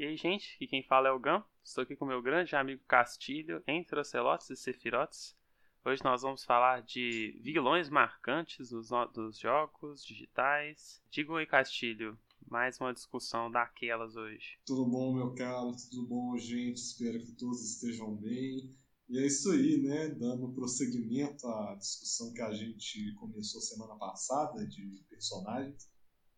E aí, gente, aqui quem fala é o Gam. Estou aqui com meu grande amigo Castilho, entre Ocelotes e Sefirotes. Hoje nós vamos falar de vilões marcantes dos, dos jogos digitais. Diga aí, Castilho, mais uma discussão daquelas hoje. Tudo bom, meu caro? Tudo bom, gente? Espero que todos estejam bem. E é isso aí, né? Dando prosseguimento à discussão que a gente começou semana passada de personagens.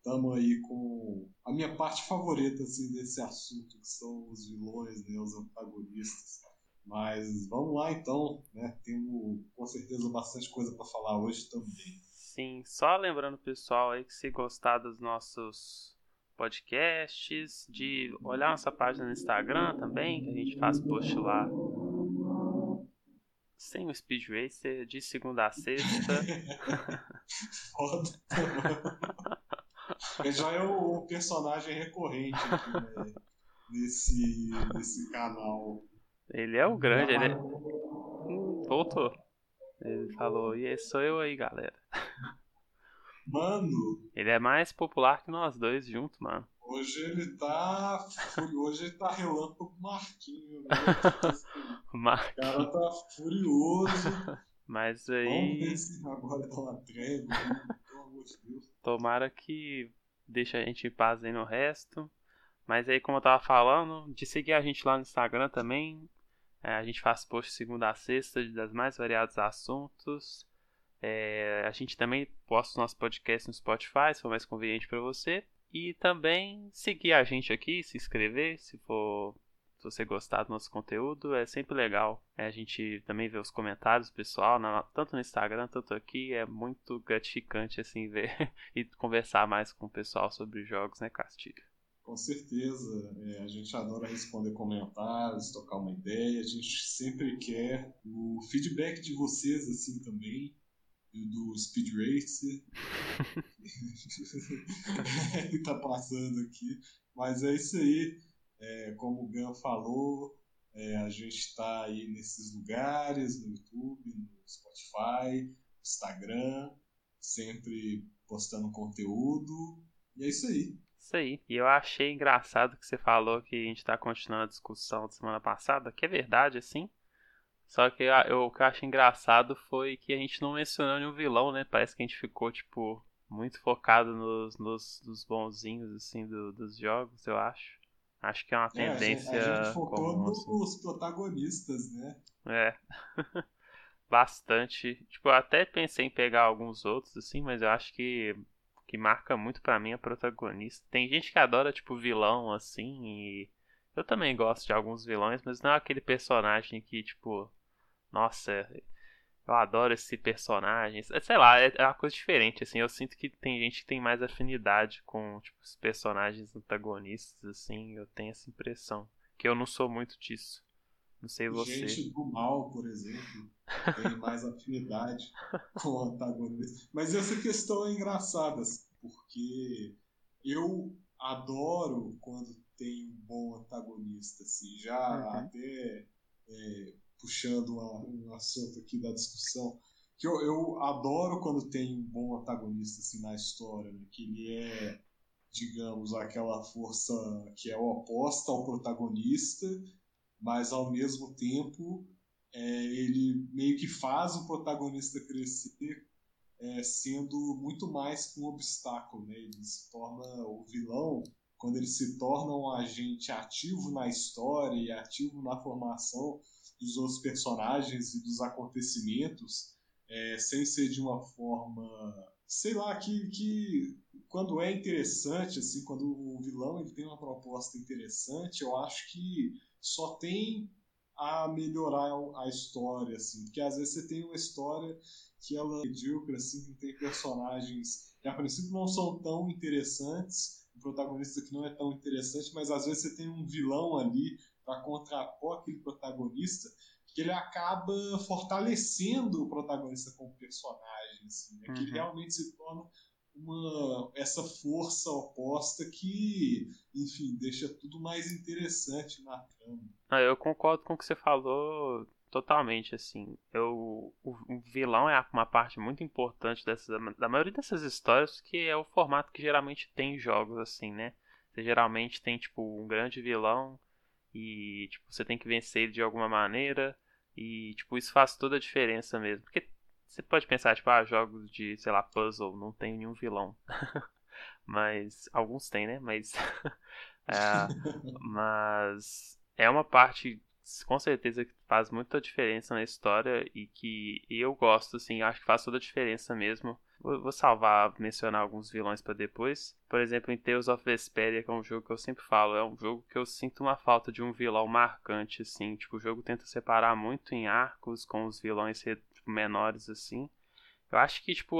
Estamos aí com a minha parte favorita assim, desse assunto, que são os vilões, né, os antagonistas. Mas vamos lá então, né? Temos com certeza bastante coisa para falar hoje também. Sim, só lembrando pessoal aí que se gostar dos nossos podcasts, de olhar nossa página no Instagram também, que a gente faz post lá sem o Speed Racer de segunda a sexta. Foda. Ele já é o, personagem recorrente aqui, né, nesse, nesse canal. Ele é o grande, ele é... hum, voltou. Ele falou, e sou eu aí, galera. Mano. Ele é mais popular que nós dois juntos, mano. Hoje ele tá. Hoje ele tá relâmpago Marquinho, né? Mar... O cara tá furioso. Mas aí. Vamos ver se agora dá uma trégua, né? pelo amor de Deus. Tomara que deixe a gente em paz aí no resto. Mas aí, como eu tava falando, de seguir a gente lá no Instagram também. É, a gente faz post segunda a sexta das mais variados assuntos. É, a gente também posta o nosso podcast no Spotify, se for mais conveniente para você. E também seguir a gente aqui, se inscrever, se for se você gostar do nosso conteúdo, é sempre legal. É, a gente também vê os comentários pessoal, na, tanto no Instagram, tanto aqui. É muito gratificante assim ver e conversar mais com o pessoal sobre jogos, né, Castilho? Com certeza. É, a gente adora responder comentários, tocar uma ideia. A gente sempre quer o feedback de vocês assim também do Speed Racer que tá passando aqui. Mas é isso aí. É, como o Gan falou, é, a gente está aí nesses lugares, no YouTube, no Spotify, Instagram, sempre postando conteúdo. E é isso aí. Isso aí. E eu achei engraçado que você falou que a gente está continuando a discussão da semana passada, que é verdade, assim. Só que eu, o que eu achei engraçado foi que a gente não mencionou nenhum vilão, né? Parece que a gente ficou, tipo, muito focado nos, nos, nos bonzinhos, assim, do, dos jogos, eu acho. Acho que é uma tendência. É, a, gente, a gente focou comum, nos assim. protagonistas, né? É. Bastante. Tipo, eu até pensei em pegar alguns outros, assim, mas eu acho que que marca muito para mim a protagonista. Tem gente que adora, tipo, vilão, assim, e. Eu também gosto de alguns vilões, mas não é aquele personagem que, tipo. Nossa, eu adoro esse personagem. Sei lá, é, é uma coisa diferente, assim. Eu sinto que tem gente que tem mais afinidade com tipo, os personagens antagonistas, assim. Eu tenho essa impressão. Que eu não sou muito disso. Não sei você. Gente do mal, por exemplo, tem mais afinidade com o antagonista. Mas essa questão é engraçada, porque eu adoro quando tem um bom antagonista, assim. Já uhum. até. É, puxando um assunto aqui da discussão, que eu, eu adoro quando tem um bom antagonista assim, na história, né? que ele é, digamos, aquela força que é oposta ao protagonista, mas ao mesmo tempo é, ele meio que faz o protagonista crescer é, sendo muito mais que um obstáculo, né? Ele se torna o vilão quando ele se torna um agente ativo na história e ativo na formação dos outros personagens e dos acontecimentos, é, sem ser de uma forma, sei lá, que, que quando é interessante, assim, quando o vilão ele tem uma proposta interessante, eu acho que só tem a melhorar a história, assim, porque às vezes você tem uma história que ela é medíocre, assim, que tem personagens que a princípio não são tão interessantes, um protagonista que não é tão interessante, mas às vezes você tem um vilão ali para contrapor aquele protagonista, que ele acaba fortalecendo o protagonista como personagem, assim, né? uhum. que ele uhum. realmente se torna uma essa força oposta que, enfim, deixa tudo mais interessante na trama. Ah, eu concordo com o que você falou totalmente, assim. Eu, o, o vilão é uma parte muito importante dessa, da maioria dessas histórias, que é o formato que geralmente tem jogos, assim, né? você geralmente tem tipo um grande vilão e tipo você tem que vencer ele de alguma maneira e tipo isso faz toda a diferença mesmo. Porque você pode pensar tipo, ah, jogos de, sei lá, puzzle não tem nenhum vilão. mas alguns tem, né? Mas é, mas é uma parte com certeza que faz muita diferença na história e que eu gosto, assim, acho que faz toda a diferença mesmo. Vou, salvar, mencionar alguns vilões para depois. Por exemplo, em Tales of Vesperia, que é um jogo que eu sempre falo, é um jogo que eu sinto uma falta de um vilão marcante, assim. Tipo, o jogo tenta separar muito em arcos com os vilões tipo, menores, assim. Eu acho que, tipo,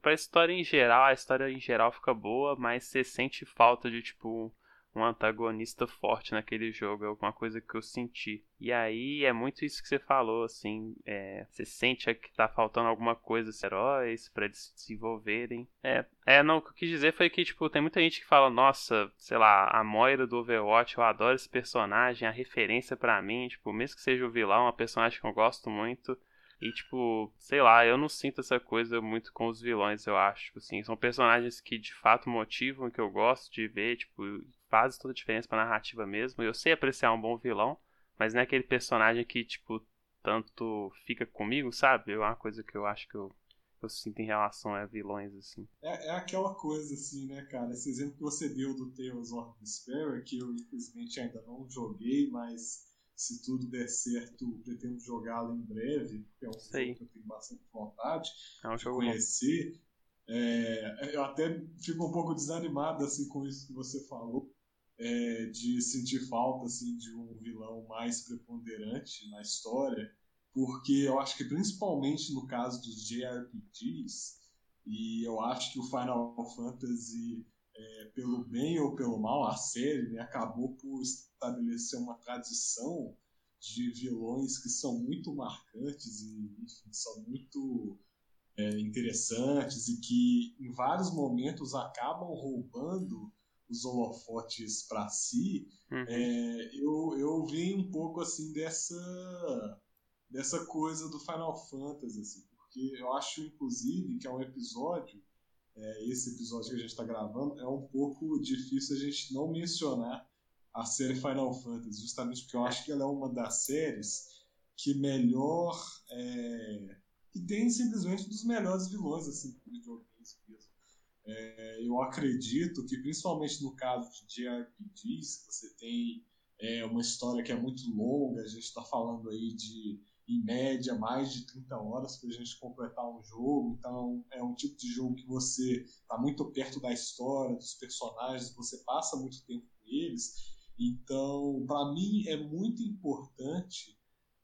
pra história em geral, a história em geral fica boa, mas você sente falta de, tipo, um antagonista forte naquele jogo, é alguma coisa que eu senti. E aí é muito isso que você falou, assim, é, você sente que tá faltando alguma coisa os heróis para eles se desenvolverem. É, é, não, o que eu quis dizer foi que, tipo, tem muita gente que fala, nossa, sei lá, a Moira do Overwatch, eu adoro esse personagem, a referência para mim, tipo, mesmo que seja o vilão, é uma personagem que eu gosto muito. E, tipo, sei lá, eu não sinto essa coisa muito com os vilões, eu acho. Assim, são personagens que de fato motivam, que eu gosto de ver, tipo, faz toda a diferença pra narrativa mesmo. Eu sei apreciar um bom vilão, mas não é aquele personagem que, tipo, tanto fica comigo, sabe? É uma coisa que eu acho que eu, eu sinto em relação a vilões, assim. É, é aquela coisa, assim, né, cara? Esse exemplo que você deu do Tales of Despair, que eu infelizmente ainda não joguei, mas se tudo der certo, pretendo jogá-lo em breve, porque é um Sei. jogo que eu tenho bastante vontade é um de conhecer. É, eu até fico um pouco desanimado assim com isso que você falou, é, de sentir falta assim de um vilão mais preponderante na história, porque eu acho que principalmente no caso dos JRPGs, e eu acho que o Final Fantasy, é, pelo bem ou pelo mal, a série né, acabou por estabelecer uma tradição de vilões que são muito marcantes e enfim, são muito é, interessantes e que em vários momentos acabam roubando os holofotes para si, uhum. é, eu, eu vi um pouco assim dessa dessa coisa do Final Fantasy, assim, porque eu acho inclusive que é um episódio, é, esse episódio que a gente está gravando, é um pouco difícil a gente não mencionar a série Final Fantasy, justamente porque eu acho que ela é uma das séries que melhor é, que tem simplesmente um dos melhores vilões assim de videogames mesmo. É, eu acredito que, principalmente no caso de JRPGs, você tem é, uma história que é muito longa, a gente está falando aí de, em média, mais de 30 horas para a gente completar um jogo, então é um tipo de jogo que você está muito perto da história, dos personagens, você passa muito tempo com eles, então, para mim, é muito importante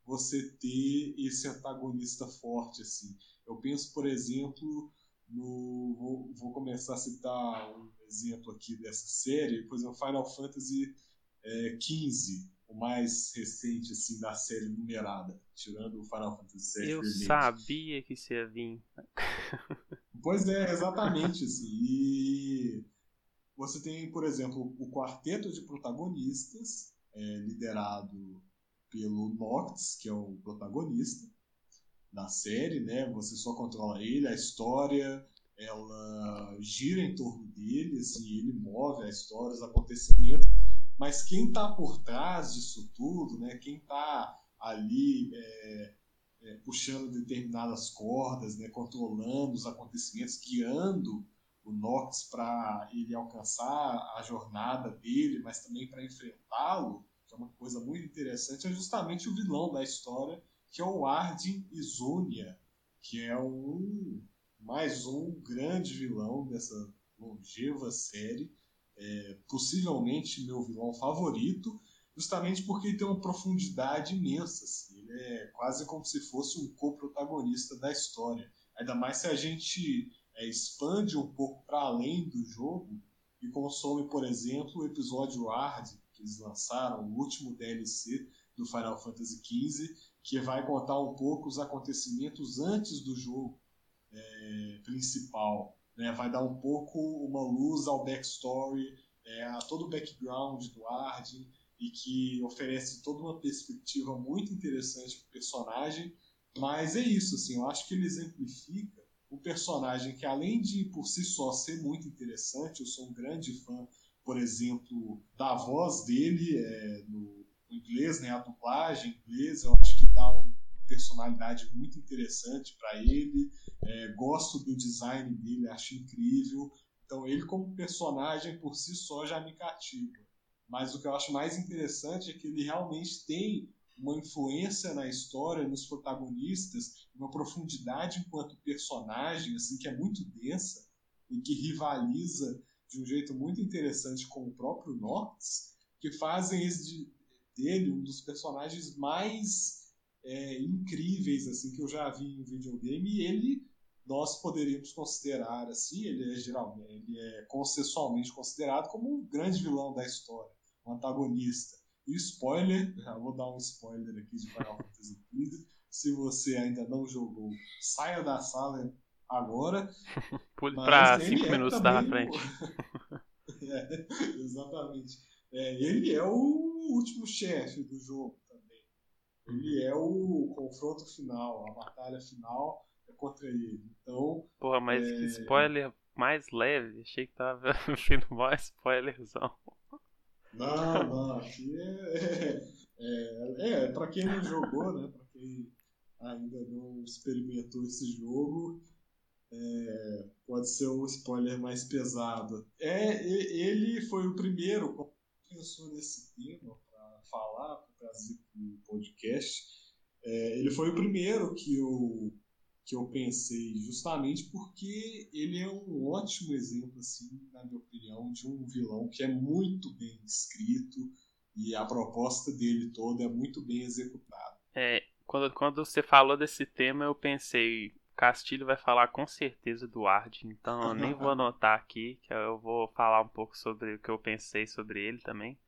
você ter esse antagonista forte, assim. Eu penso, por exemplo, no, vou, vou, começar a citar um exemplo aqui dessa série, por exemplo, Final Fantasy é, o mais recente assim da série numerada, tirando o Final Fantasy VII. Eu sabia que isso ia vir. pois é, exatamente assim. E você tem, por exemplo, o quarteto de protagonistas, é, liderado pelo Noctis, que é o protagonista da série, né? Você só controla ele, a história ela gira em torno dele, assim, ele move a história, os acontecimentos, mas quem está por trás disso tudo, né? Quem está ali é, é, puxando determinadas cordas, né? Controlando os acontecimentos, guiando o Nox para ele alcançar a jornada dele, mas também para enfrentá-lo, que é uma coisa muito interessante, é justamente o vilão da história que é o Arden Izunia, que é um mais um grande vilão dessa longeva série, é, possivelmente meu vilão favorito, justamente porque ele tem uma profundidade imensa. Assim. Ele é quase como se fosse um co-protagonista da história. Ainda mais se a gente é, expande um pouco para além do jogo e consome, por exemplo, o episódio Hard que eles lançaram, o último DLC do Final Fantasy XV, que vai contar um pouco os acontecimentos antes do jogo é, principal. Né? Vai dar um pouco uma luz ao backstory, é, a todo o background do Arden e que oferece toda uma perspectiva muito interessante para o personagem. Mas é isso, assim, eu acho que ele exemplifica o personagem que, além de por si só ser muito interessante, eu sou um grande fã por exemplo, da voz dele é, no, no, inglês, né, a dublagem em inglês, eu acho que dá uma personalidade muito interessante para ele. É, gosto do design dele, acho incrível. Então, ele como personagem por si só já me cativa. Mas o que eu acho mais interessante é que ele realmente tem uma influência na história, nos protagonistas, uma profundidade enquanto personagem, assim, que é muito densa e que rivaliza de um jeito muito interessante com o próprio Nortes, que fazem dele um dos personagens mais é, incríveis assim que eu já vi em videogame. E ele nós poderíamos considerar assim, ele é geralmente, ele é consensualmente considerado como um grande vilão da história, um antagonista. E spoiler, já vou dar um spoiler aqui de Final Fantasy XV. Se você ainda não jogou, saia da sala agora. Para 5 é minutos da frente. é, exatamente. É, ele é o último chefe do jogo. Ele é o confronto final, a batalha final é contra ele. Então. Porra, mas é... que spoiler mais leve. Achei que tava vendo mais spoilerzão. Não, não, aqui é. É, é, é pra quem não jogou, né? Pra quem ainda não experimentou esse jogo, é, pode ser um spoiler mais pesado. É, ele foi o primeiro que pensou nesse tema para falar, trazer para o podcast. É, ele foi o primeiro que eu, que eu pensei, justamente porque ele é um ótimo exemplo, assim, na minha opinião, de um vilão que é muito bem escrito e a proposta dele toda é muito bem executada. É, quando, quando você falou desse tema, eu pensei, Castilho vai falar com certeza do Ard, então eu nem vou anotar aqui, que eu vou falar um pouco sobre o que eu pensei sobre ele também.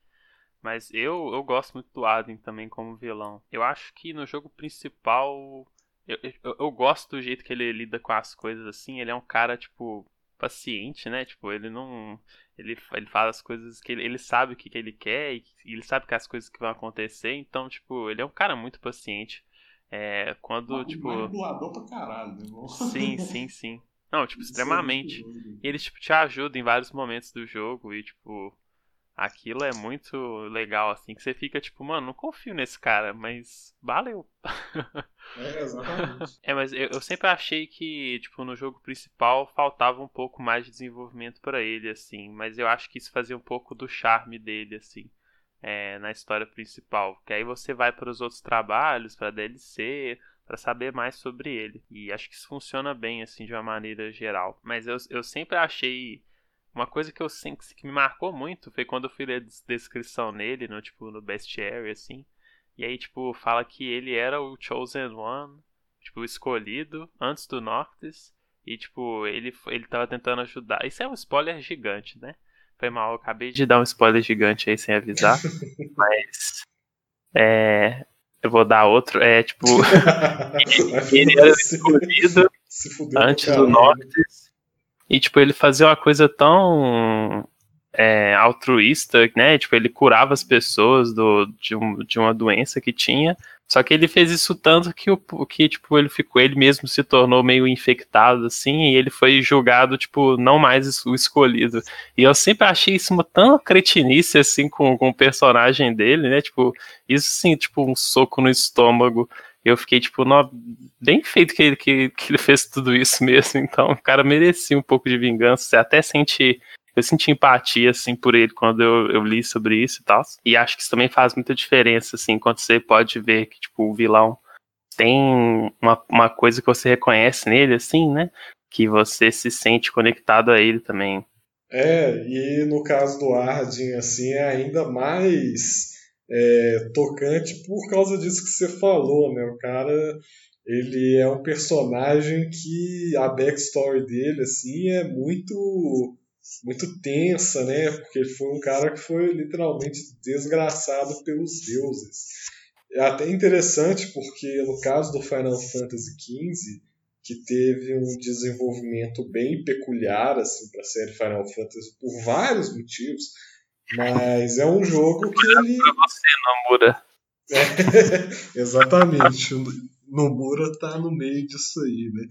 Mas eu, eu gosto muito do Arden também como vilão. Eu acho que no jogo principal. Eu, eu, eu, gosto do jeito que ele lida com as coisas assim. Ele é um cara, tipo, paciente, né? Tipo, ele não. Ele, ele faz as coisas que ele, ele sabe o que, que ele quer e ele sabe que as coisas que vão acontecer. Então, tipo, ele é um cara muito paciente. É, quando, tipo. Manipulador pra caralho, né, irmão? Sim, sim, sim. Não, tipo, Isso extremamente. É ele, tipo, te ajuda em vários momentos do jogo e, tipo, aquilo é muito legal, assim, que você fica, tipo, mano, não confio nesse cara, mas valeu. É, exatamente. é, mas eu, eu, sempre achei que, tipo, no jogo principal faltava um pouco mais de desenvolvimento para ele, assim, mas eu acho que isso fazia um pouco do charme dele, assim é, na história principal. Que aí você vai para os outros trabalhos, para DLC, para saber mais sobre ele. E acho que isso funciona bem, assim, de uma maneira geral. Mas eu, eu sempre achei. Uma coisa que eu sempre que me marcou muito foi quando eu fui ler a descrição nele, no, tipo, no bestiary, assim. E aí, tipo, fala que ele era o Chosen One, tipo, o escolhido antes do Noctis. E, tipo, ele, ele tava tentando ajudar. Isso é um spoiler gigante, né? Foi mal, eu acabei de dar um spoiler gigante aí sem avisar. mas. É. Eu vou dar outro. É tipo. ele, era escolhido antes do Noctis. E, tipo, ele fazia uma coisa tão é, altruísta, né? Tipo, ele curava as pessoas do, de, um, de uma doença que tinha. Só que ele fez isso tanto que, o, que tipo, ele ficou, ele mesmo se tornou meio infectado, assim, e ele foi julgado, tipo, não mais o escolhido. E eu sempre achei isso uma tão cretinice, assim, com, com o personagem dele, né? Tipo, isso sim, tipo, um soco no estômago. Eu fiquei, tipo, no, bem feito que ele, que, que ele fez tudo isso mesmo. Então, o cara merecia um pouco de vingança. Você até sente eu senti empatia, assim, por ele quando eu, eu li sobre isso e tal. E acho que isso também faz muita diferença, assim, quando você pode ver que, tipo, o vilão tem uma, uma coisa que você reconhece nele, assim, né? Que você se sente conectado a ele também. É, e no caso do Ardin, assim, é ainda mais é, tocante por causa disso que você falou, né? O cara, ele é um personagem que a backstory dele, assim, é muito muito tensa, né? Porque ele foi um cara que foi literalmente desgraçado pelos deuses. É até interessante porque no caso do Final Fantasy XV, que teve um desenvolvimento bem peculiar assim para a série Final Fantasy por vários motivos, mas é um jogo que ele para você, Nomura. É, exatamente. Nomura tá no meio disso aí, né?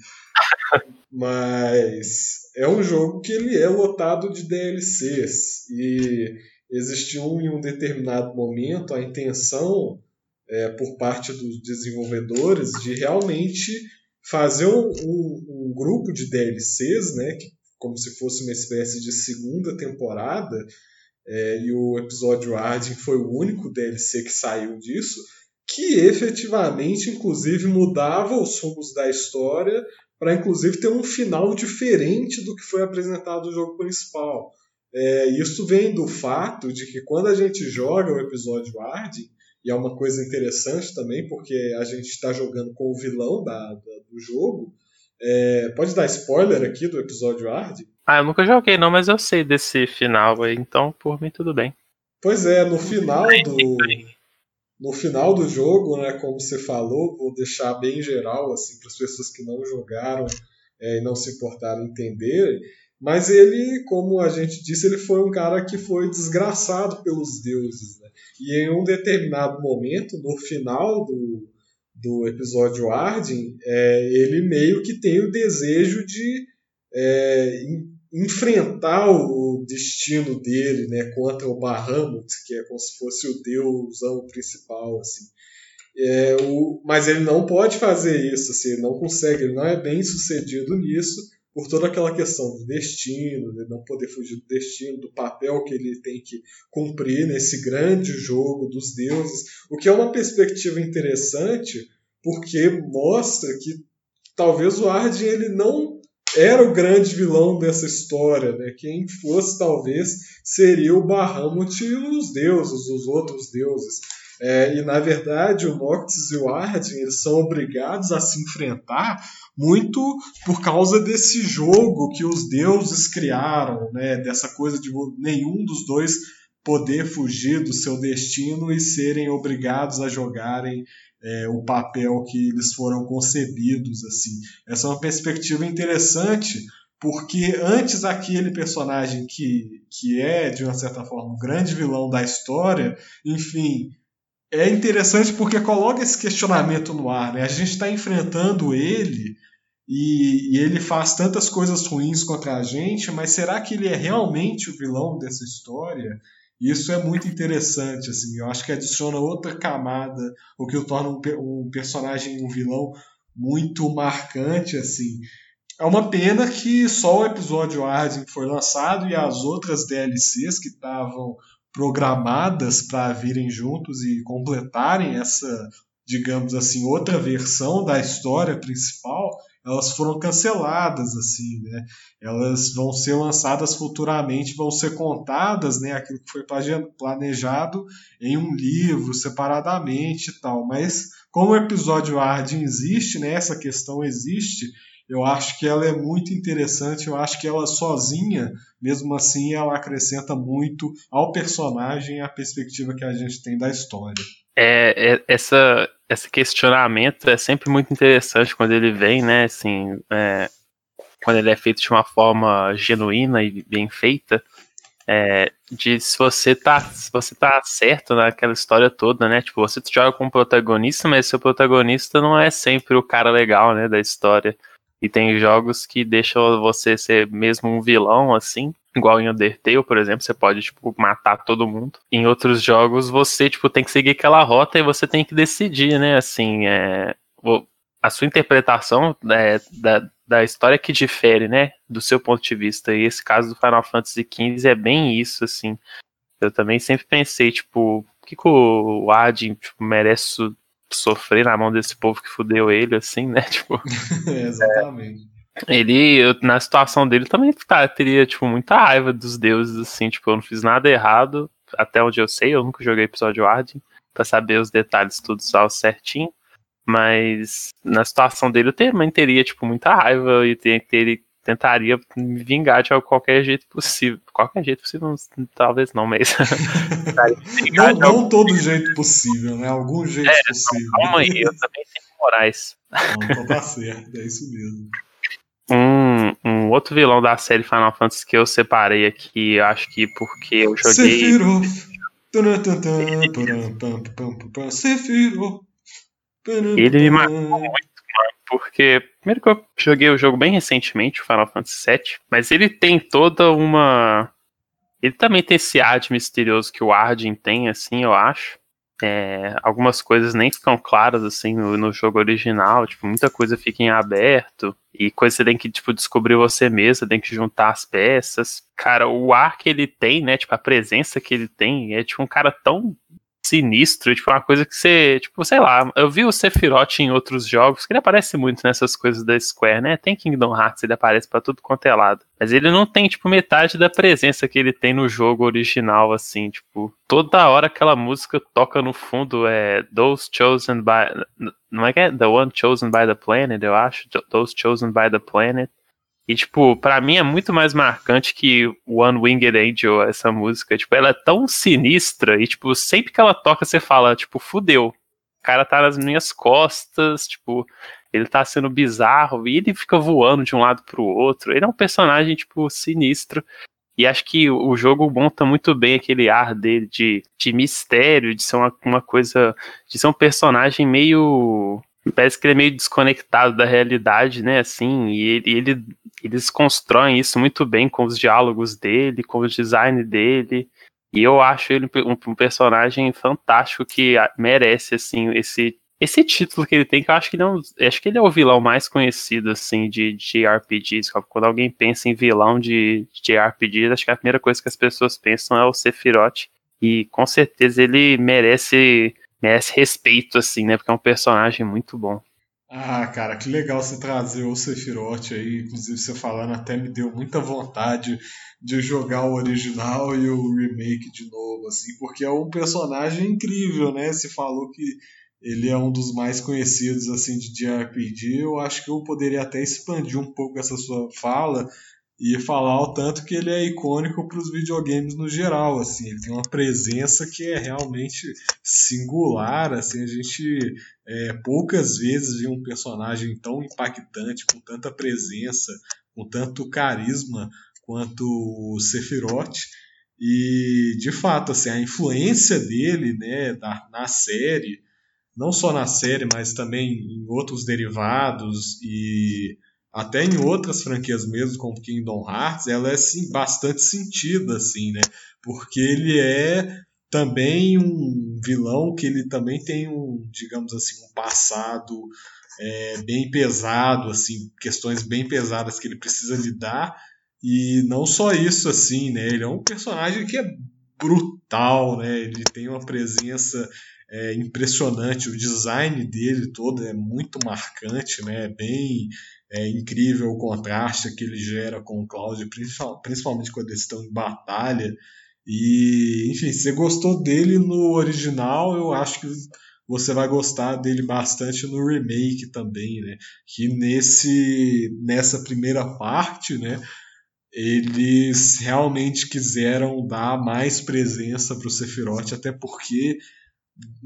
Mas é um jogo que ele é lotado de DLCs e existiu em um determinado momento a intenção é, por parte dos desenvolvedores de realmente fazer um, um, um, grupo de DLCs, né, que, como se fosse uma espécie de segunda temporada, é, e o episódio Arden foi o único DLC que saiu disso, que efetivamente, inclusive, mudava os rumos da história para, inclusive, ter um final diferente do que foi apresentado no jogo principal. É, isso vem do fato de que quando a gente joga o episódio Arden, e é uma coisa interessante também, porque a gente está jogando com o vilão da, da do jogo. É, pode dar spoiler aqui do episódio Arden? Ah, eu nunca joguei não, mas eu sei desse final aí, então por mim tudo bem. Pois é, no final do no final do jogo, né, como você falou, vou deixar bem geral assim para as pessoas que não jogaram é, e não se importaram entender, mas ele, como a gente disse, ele foi um cara que foi desgraçado pelos deuses, né? E em um determinado momento, no final do, do episódio Arden, é, ele meio que tem o desejo de é, enfrentar o destino dele né, contra o Bahamut, que é como se fosse o deusão principal. Assim. É, o, mas ele não pode fazer isso, assim, ele não consegue, ele não é bem sucedido nisso, por toda aquela questão do destino, de não poder fugir do destino, do papel que ele tem que cumprir nesse grande jogo dos deuses, o que é uma perspectiva interessante, porque mostra que talvez o Arden ele não era o grande vilão dessa história, né? Quem fosse talvez seria o Bahamut e os deuses, os outros deuses. É, e na verdade o Noctis e o Arden eles são obrigados a se enfrentar muito por causa desse jogo que os deuses criaram, né? Dessa coisa de nenhum dos dois poder fugir do seu destino e serem obrigados a jogarem é, o papel que eles foram concebidos assim. Essa é uma perspectiva interessante porque antes aquele personagem que, que é de uma certa forma o grande vilão da história, enfim, é interessante porque coloca esse questionamento no ar, né? A gente está enfrentando ele e, e, ele faz tantas coisas ruins contra a gente, mas será que ele é realmente o vilão dessa história? Isso é muito interessante, assim. Eu acho que adiciona outra camada, o que o torna um, um personagem, um vilão muito marcante, assim. É uma pena que só o episódio Arden foi lançado e as outras DLCs que estavam programadas para virem juntos e completarem essa, digamos assim, outra versão da história principal, elas foram canceladas assim, né? Elas vão ser lançadas futuramente, vão ser contadas, né? Aquilo que foi planejado em um livro separadamente e tal. Mas como o episódio Arden existe, né? Essa questão existe. Eu acho que ela é muito interessante. Eu acho que ela sozinha, mesmo assim, ela acrescenta muito ao personagem a perspectiva que a gente tem da história. É, é essa esse questionamento é sempre muito interessante quando ele vem, né? Assim, é, quando ele é feito de uma forma genuína e bem feita, é, de se você tá se você tá certo naquela história toda, né? Tipo, você joga com protagonista, mas seu protagonista não é sempre o cara legal, né, da história. E tem jogos que deixam você ser mesmo um vilão, assim, igual em Undertale, por exemplo, você pode, tipo, matar todo mundo. Em outros jogos, você, tipo, tem que seguir aquela rota e você tem que decidir, né, assim, é, a sua interpretação é, da, da história que difere, né, do seu ponto de vista. E esse caso do Final Fantasy XV é bem isso, assim. Eu também sempre pensei, tipo, o que, que o Adin tipo, merece sofrer na mão desse povo que fudeu ele, assim, né? Tipo. Exatamente. Ele, na situação dele, também tá, teria, tipo, muita raiva dos deuses, assim, tipo, eu não fiz nada errado, até onde eu sei, eu nunca joguei episódio Arden, pra saber os detalhes tudo só certinho, mas na situação dele eu também teria, tipo, muita raiva e ter, ter, tentaria me vingar de qualquer jeito possível. Qualquer jeito possível, talvez não, mas. não, não todo jeito possível, né? Algum jeito é, possível. Não, calma aí, eu também tenho morais. Não, então tá certo, é isso mesmo. Um, um outro vilão da série Final Fantasy que eu separei aqui, acho que porque eu joguei. Sephiroth. Ele me marcou muito porque primeiro que eu joguei o jogo bem recentemente, o Final Fantasy VII, mas ele tem toda uma ele também tem esse ar de misterioso que o Arden tem, assim, eu acho. É, algumas coisas nem ficam claras assim no, no, jogo original, tipo, muita coisa fica em aberto e coisa você tem que tipo descobrir você mesmo, tem que juntar as peças. Cara, o ar que ele tem, né, tipo a presença que ele tem, é tipo um cara tão sinistro, tipo, uma coisa que você, tipo, sei lá, eu vi o Sephiroth em outros jogos, que ele aparece muito nessas coisas da Square, né? Tem Kingdom Hearts, ele aparece para tudo quanto é lado. Mas ele não tem, tipo, metade da presença que ele tem no jogo original, assim, tipo, toda hora aquela música toca no fundo, é Those Chosen by. Não é que é The One Chosen by the Planet, eu acho? Those Chosen by the Planet. E, tipo, para mim é muito mais marcante que One Winged Angel, essa música. Tipo, ela é tão sinistra e, tipo, sempre que ela toca, você fala, tipo, fudeu. O cara tá nas minhas costas, tipo, ele tá sendo bizarro e ele fica voando de um lado pro outro. Ele é um personagem, tipo, sinistro. E acho que o jogo monta muito bem aquele ar dele de, de mistério, de ser uma, uma coisa. de ser um personagem meio parece que ele é meio desconectado da realidade, né? Assim, e ele, ele, eles constroem isso muito bem com os diálogos dele, com o design dele. E eu acho ele um, um personagem fantástico que merece assim esse esse título que ele tem, que eu acho que ele é, um, acho que ele é o vilão mais conhecido, assim, de, de. Quando alguém pensa em vilão de, de acho que a primeira coisa que as pessoas pensam é o Sephiroth. E com certeza ele merece merece respeito, assim, né? Porque é um personagem muito bom. Ah, cara, que legal você trazer o Sephiroth aí. Inclusive, você falando até me deu muita vontade de jogar o original e o remake de novo, assim, porque é um personagem incrível, né? Você falou que ele é um dos mais conhecidos, assim, de JRPG. Eu acho que eu poderia até expandir um pouco essa sua fala e falar o tanto que ele é icônico para os videogames no geral, assim, ele tem uma presença que é realmente singular, assim, a gente é, poucas vezes viu um personagem tão impactante, com tanta presença, com tanto carisma quanto o Sephiroth, e de fato, assim, a influência dele, né, da, na série, não só na série, mas também em outros derivados e até em outras franquias mesmo, como Kingdom Hearts, ela é bastante sentida, assim, né? Porque ele é também um vilão que ele também tem um, digamos assim, um passado é, bem pesado, assim, questões bem pesadas que ele precisa lidar. E não só isso, assim, né? Ele é um personagem que é brutal, né? Ele tem uma presença é, impressionante, o design dele todo é muito marcante, né? É bem é incrível o contraste que ele gera com o Cloud, principalmente quando eles estão em batalha. E, enfim, você gostou dele no original, eu acho que você vai gostar dele bastante no remake também, né? Que nesse nessa primeira parte, né, eles realmente quiseram dar mais presença para o Sephiroth, até porque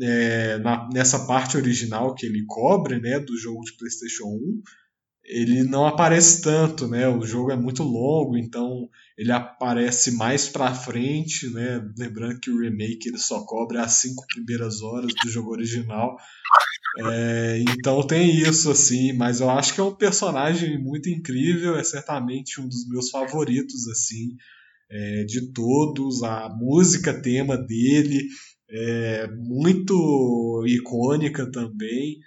é, na, nessa parte original que ele cobre, né, do jogo de PlayStation 1, ele não aparece tanto, né? O jogo é muito longo, então ele aparece mais para frente, né? Lembrando que o remake ele só cobre as cinco primeiras horas do jogo original. É, então tem isso assim, mas eu acho que é um personagem muito incrível, é certamente um dos meus favoritos assim é, de todos. A música tema dele é muito icônica também.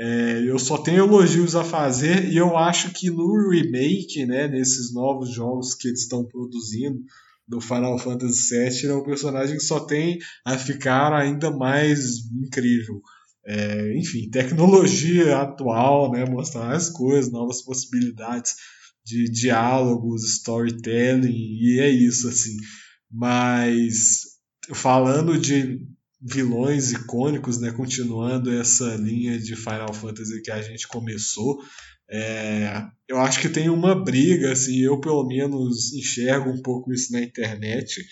É, eu só tenho elogios a fazer e eu acho que no remake, né, nesses novos jogos que eles estão produzindo do Final Fantasy VII, ele é um personagem que só tem a ficar ainda mais incrível. É, enfim, tecnologia atual, né, mostrar as coisas, novas possibilidades de diálogos, storytelling, e é isso, assim. Mas falando de vilões icônicos, né? Continuando essa linha de Final Fantasy que a gente começou. É, eu acho que tem uma briga, assim, eu pelo menos enxergo um pouco isso na internet,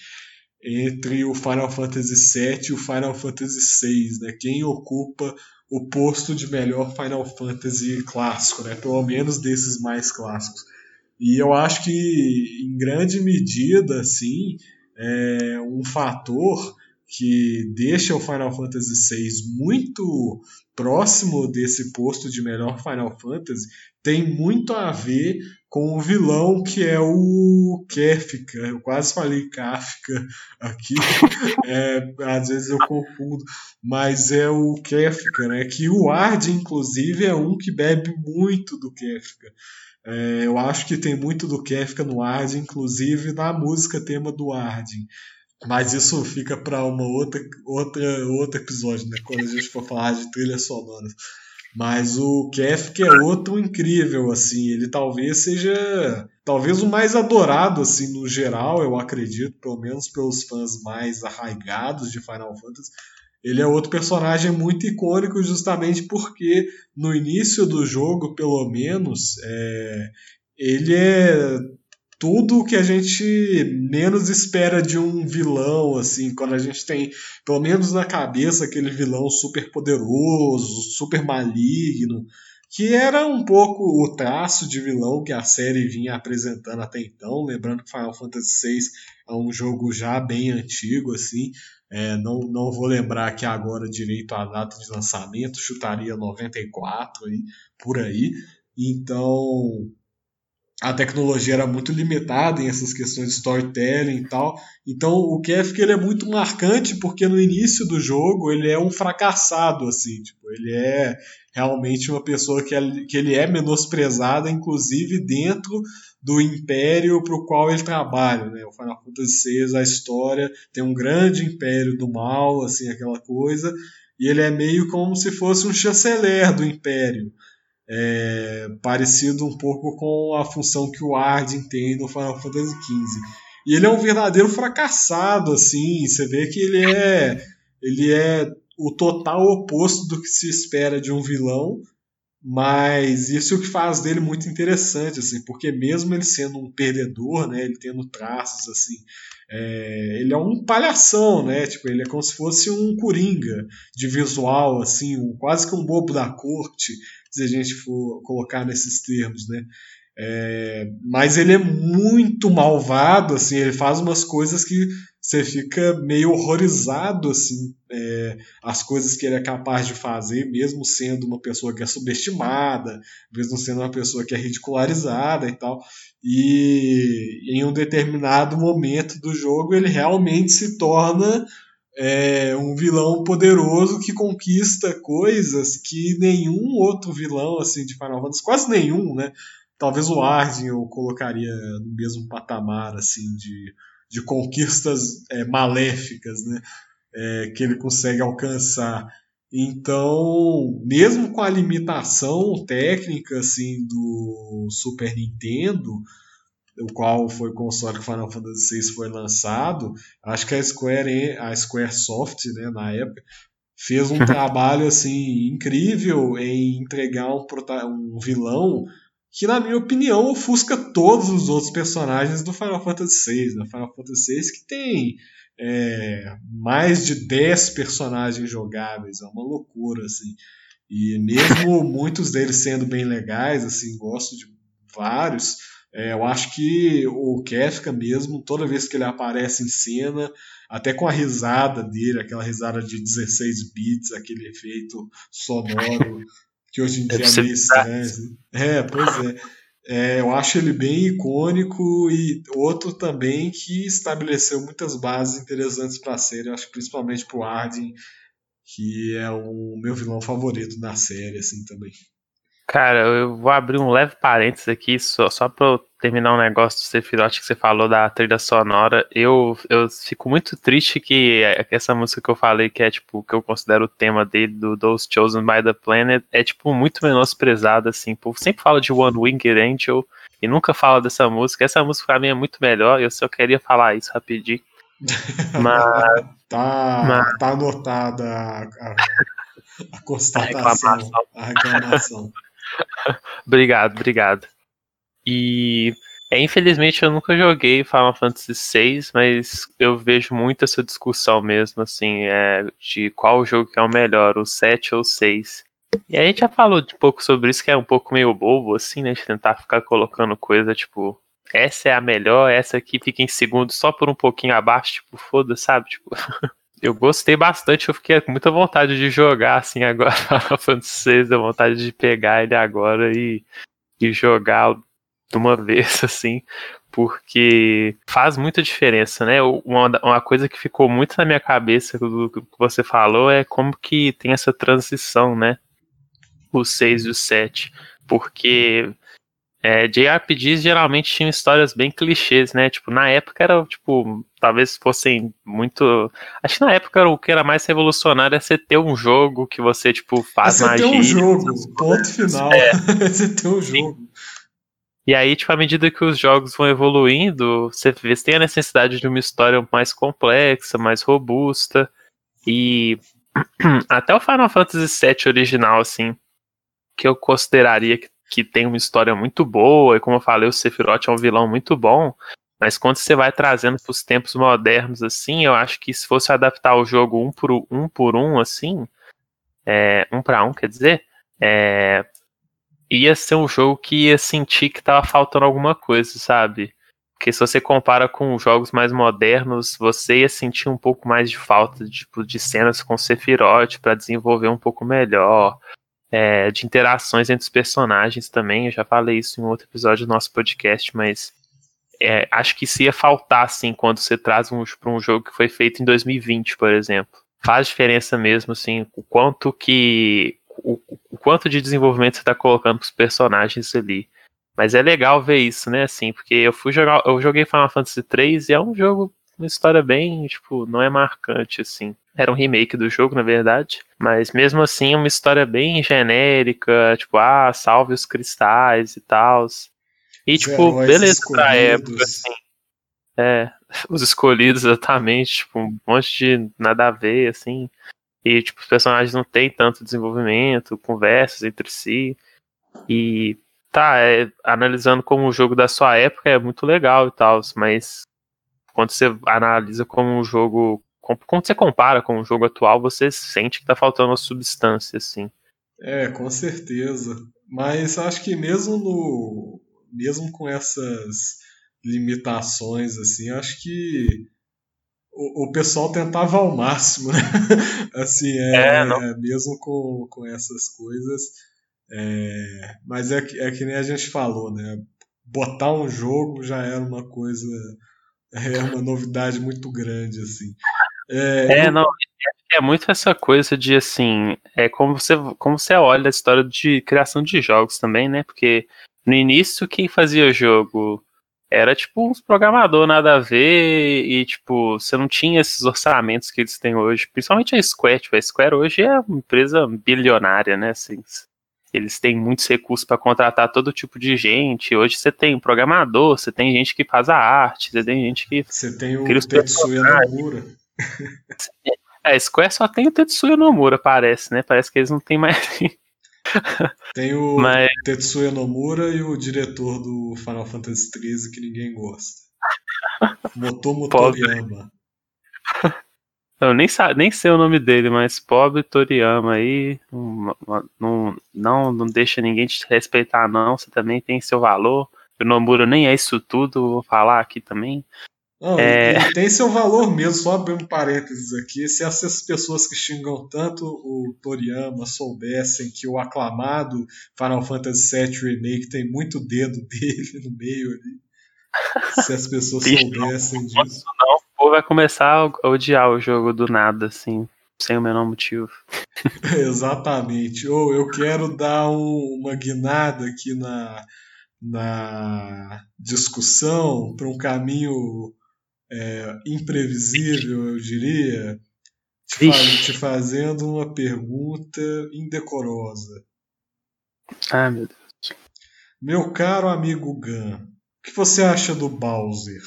entre o Final Fantasy VII e o Final Fantasy VI, né? Quem ocupa o posto de melhor Final Fantasy clássico, né? Pelo menos desses mais clássicos. E eu acho que, em grande medida, assim, é um fator que deixa o Final Fantasy VI muito próximo desse posto de melhor Final Fantasy tem muito a ver com o vilão que é o Kefka. Eu quase falei Kafka aqui, é, às vezes eu confundo, mas é o Kefka, né? Que o Ard, inclusive, é um que bebe muito do Kefka. É, eu acho que tem muito do Kefka no Ard, inclusive na música tema do Ard. Mas isso fica para uma outra, outra outro episódio, né? Quando a gente for falar de trilhas sonoras. Mas o Kefka é outro incrível, assim. Ele talvez seja. Talvez o mais adorado, assim, no geral, eu acredito, pelo menos pelos fãs mais arraigados de Final Fantasy. Ele é outro personagem muito icônico, justamente porque no início do jogo, pelo menos, é, ele é tudo que a gente menos espera de um vilão, assim, quando a gente tem, pelo menos na cabeça, aquele vilão super poderoso, super maligno, que era um pouco o traço de vilão que a série vinha apresentando até então, lembrando que Final Fantasy VI é um jogo já bem antigo, assim, é, não, não vou lembrar aqui agora direito a data de lançamento, chutaria 94 aí, por aí, então a tecnologia era muito limitada em essas questões de storytelling e tal. Então o Kefka ele é muito marcante porque no início do jogo ele é um fracassado assim, tipo, ele é realmente uma pessoa que, é, que ele é menosprezada inclusive dentro do império para o qual ele trabalha, né? O Final Fantasy VI, a história tem um grande império do mal, assim, aquela coisa, e ele é meio como se fosse um chanceler do império é, parecido um pouco com a função que o Arden tem no Final Fantasy XV. E ele é um verdadeiro fracassado, assim, você vê que ele é, ele é o total oposto do que se espera de um vilão, mas isso é o que faz dele muito interessante, assim, porque mesmo ele sendo um perdedor, né, ele tendo traços assim, é, ele é um palhação, né? Tipo, ele é como se fosse um coringa de visual, assim, um, quase que um bobo da corte se a gente for colocar nesses termos, né? É, mas ele é muito malvado, assim, ele faz umas coisas que você fica meio horrorizado, assim, é, as coisas que ele é capaz de fazer, mesmo sendo uma pessoa que é subestimada, mesmo sendo uma pessoa que é ridicularizada e tal. E em um determinado momento do jogo ele realmente se torna é um vilão poderoso que conquista coisas que nenhum outro vilão assim de Final Fantasy, quase nenhum, né? Talvez o Arden eu colocaria no mesmo patamar assim de, de conquistas é, maléficas, né? É, que ele consegue alcançar. Então, mesmo com a limitação técnica assim do Super Nintendo, o qual foi o console que Final Fantasy VI foi lançado, acho que a Square, a Squaresoft, né, na época, fez um trabalho assim incrível em entregar um, um vilão que, na minha opinião, ofusca todos os outros personagens do Final Fantasy VI. Né? Final Fantasy VI que tem é, mais de 10 personagens jogáveis, é uma loucura, assim. E mesmo muitos deles sendo bem legais, assim, gosto de vários, é, eu acho que o Kefka mesmo, toda vez que ele aparece em cena, até com a risada dele, aquela risada de 16 bits, aquele efeito sonoro que hoje em dia é meio estranho. Assim. É, pois é. é. Eu acho ele bem icônico e outro também que estabeleceu muitas bases interessantes para a série, eu acho principalmente pro Arden, que é o meu vilão favorito da série, assim, também. Cara, eu vou abrir um leve parênteses aqui, só, só pra eu terminar um negócio do Sephiroth que você falou da trilha sonora. Eu, eu fico muito triste que essa música que eu falei, que é tipo, que eu considero o tema dele, do Those Chosen by the Planet, é tipo muito menosprezada, assim. O povo sempre fala de One Winged Angel e nunca fala dessa música. Essa música pra mim é muito melhor, eu só queria falar isso rapidinho. Mas. tá, mas... tá anotada a, a, a constatação, a reclamação. A reclamação. obrigado, obrigado. E é, infelizmente eu nunca joguei Final Fantasy VI, mas eu vejo muito essa discussão mesmo, assim, é, de qual jogo que é o melhor, o 7 ou o 6. E a gente já falou um pouco sobre isso, que é um pouco meio bobo, assim, né? De tentar ficar colocando coisa, tipo, essa é a melhor, essa aqui fica em segundo só por um pouquinho abaixo, tipo, foda, sabe? Tipo. eu gostei bastante, eu fiquei com muita vontade de jogar assim agora Final Fantasy VI, a vontade de pegar ele agora e, e jogar de uma vez, assim, porque faz muita diferença, né? Uma, uma coisa que ficou muito na minha cabeça do que você falou é como que tem essa transição, né? O 6 e o 7. Porque é, JRPGs geralmente tinham histórias bem clichês, né? Tipo, na época era, tipo, talvez fossem muito. Acho que na época o que era mais revolucionário é você ter um jogo que você, tipo, faz é magia. Você ter um jogo, ponto final. É. você ter um jogo. E aí, tipo, à medida que os jogos vão evoluindo, você, vê, tem a necessidade de uma história mais complexa, mais robusta. E até o Final Fantasy VII original, assim, que eu consideraria que que tem uma história muito boa, e como eu falei, o Sephiroth é um vilão muito bom, mas quando você vai trazendo para os tempos modernos, assim, eu acho que se fosse adaptar o jogo um por um, por um assim, é, um para um, quer dizer, é, ia ser um jogo que ia sentir que tava faltando alguma coisa, sabe? Porque se você compara com jogos mais modernos, você ia sentir um pouco mais de falta tipo, de cenas com Sephiroth para desenvolver um pouco melhor é, de interações entre os personagens também. Eu já falei isso em outro episódio do nosso podcast, mas é, acho que isso ia faltar, assim, quando você traz um, para um jogo que foi feito em 2020, por exemplo. Faz diferença mesmo, assim, o quanto que. O, o quanto de desenvolvimento você está colocando para os personagens ali. Mas é legal ver isso, né, assim, porque eu fui jogar. Eu joguei Final Fantasy 3 e é um jogo, uma história bem, tipo, não é marcante, assim. Era um remake do jogo, na verdade. Mas mesmo assim, uma história bem genérica, tipo, ah, salve os cristais e tal. E, tipo, beleza escolhidos. pra época, assim. É, os escolhidos exatamente, tipo, um monte de nada a ver, assim. E, tipo, os personagens não têm tanto desenvolvimento, conversas entre si. E tá, é, analisando como o jogo da sua época é muito legal e tal, mas quando você analisa como um jogo quando você compara com o jogo atual, você sente que tá faltando uma substância, assim. É, com certeza. Mas acho que mesmo no. Mesmo com essas limitações, assim, acho que o, o pessoal tentava ao máximo, né? assim, é, é, é, mesmo com, com essas coisas. É, mas é, é que nem a gente falou, né? Botar um jogo já era uma coisa. É uma novidade muito grande, assim. É, é, não, é muito essa coisa de assim, é como você, como você olha a história de criação de jogos também, né? Porque no início quem fazia o jogo era tipo uns programador nada a ver e tipo, você não tinha esses orçamentos que eles têm hoje, principalmente a Square, tipo, a Square hoje é uma empresa bilionária, né, assim. Eles têm muitos recursos para contratar todo tipo de gente. Hoje você tem programador, você tem gente que faz a arte, você tem gente que. Você tem o Tetsuya Nomura. É, Square só tem o Tetsuya Nomura, parece, né? Parece que eles não tem mais. tem o Mas... Tetsuya Nomura e o diretor do Final Fantasy XIII que ninguém gosta. Motomo Toriyama. Eu nem, nem sei o nome dele, mas pobre Toriyama aí não, não, não, não deixa ninguém te respeitar, não. Você também tem seu valor. O Nomura nem é isso tudo, vou falar aqui também. Não, é... tem seu valor mesmo, só abrindo parênteses aqui. Se essas pessoas que xingam tanto o Toriyama soubessem que o aclamado Final Fantasy VII Remake tem muito dedo dele no meio ali. Se as pessoas soubessem não, disso. Não, ou vai começar a odiar o jogo do nada, assim, sem o menor motivo. Exatamente. Ou eu quero dar um, uma guinada aqui na, na discussão para um caminho é, imprevisível, eu diria, te, faz, te, fazendo uma pergunta indecorosa. Ah, meu Deus. Meu caro amigo Gun, o que você acha do Bowser?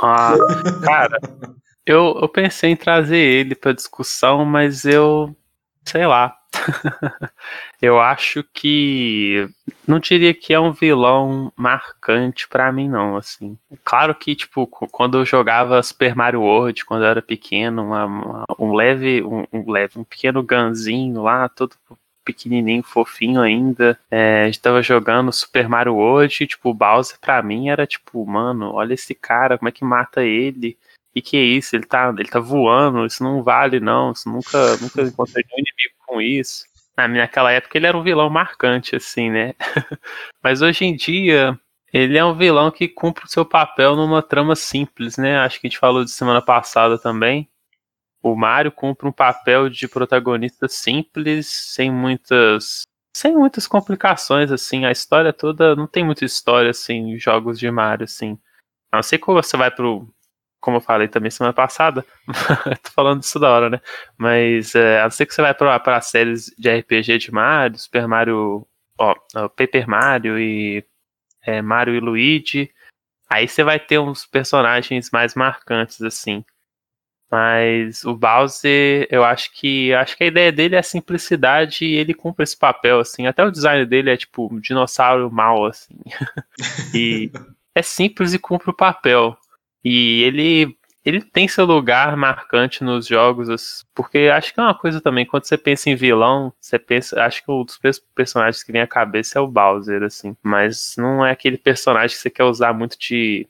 Ah, cara, eu, eu pensei em trazer ele para discussão, mas eu sei lá. eu acho que não diria que é um vilão marcante para mim não, assim. Claro que tipo quando eu jogava Super Mario World quando eu era pequeno, uma, uma, um leve um, um, leve um pequeno ganzinho lá, todo pequenininho, fofinho ainda. É, a gente tava jogando Super Mario World e, tipo, o Bowser pra mim era tipo, mano, olha esse cara, como é que mata ele? E que é isso? Ele tá, ele tá voando, isso não vale, não. Isso nunca, nunca encontrei nenhum inimigo com isso. Na minha, naquela época ele era um vilão marcante, assim, né? Mas hoje em dia, ele é um vilão que cumpre o seu papel numa trama simples, né? Acho que a gente falou de semana passada também. O Mario cumpre um papel de protagonista simples, sem muitas sem muitas complicações assim. A história toda não tem muita história assim, em jogos de Mario assim. A não ser que você vai pro como eu falei também semana passada, tô falando disso da hora, né? Mas é, a não ser que você vai para séries de RPG de Mario, Super Mario, ó, Paper Mario e é, Mario e Luigi, aí você vai ter uns personagens mais marcantes assim. Mas o Bowser, eu acho que acho que a ideia dele é a simplicidade e ele cumpre esse papel assim. Até o design dele é tipo um dinossauro mal assim. e é simples e cumpre o papel. E ele ele tem seu lugar marcante nos jogos, porque acho que é uma coisa também, quando você pensa em vilão, você pensa, acho que um dos personagens que vem à cabeça é o Bowser, assim, mas não é aquele personagem que você quer usar muito de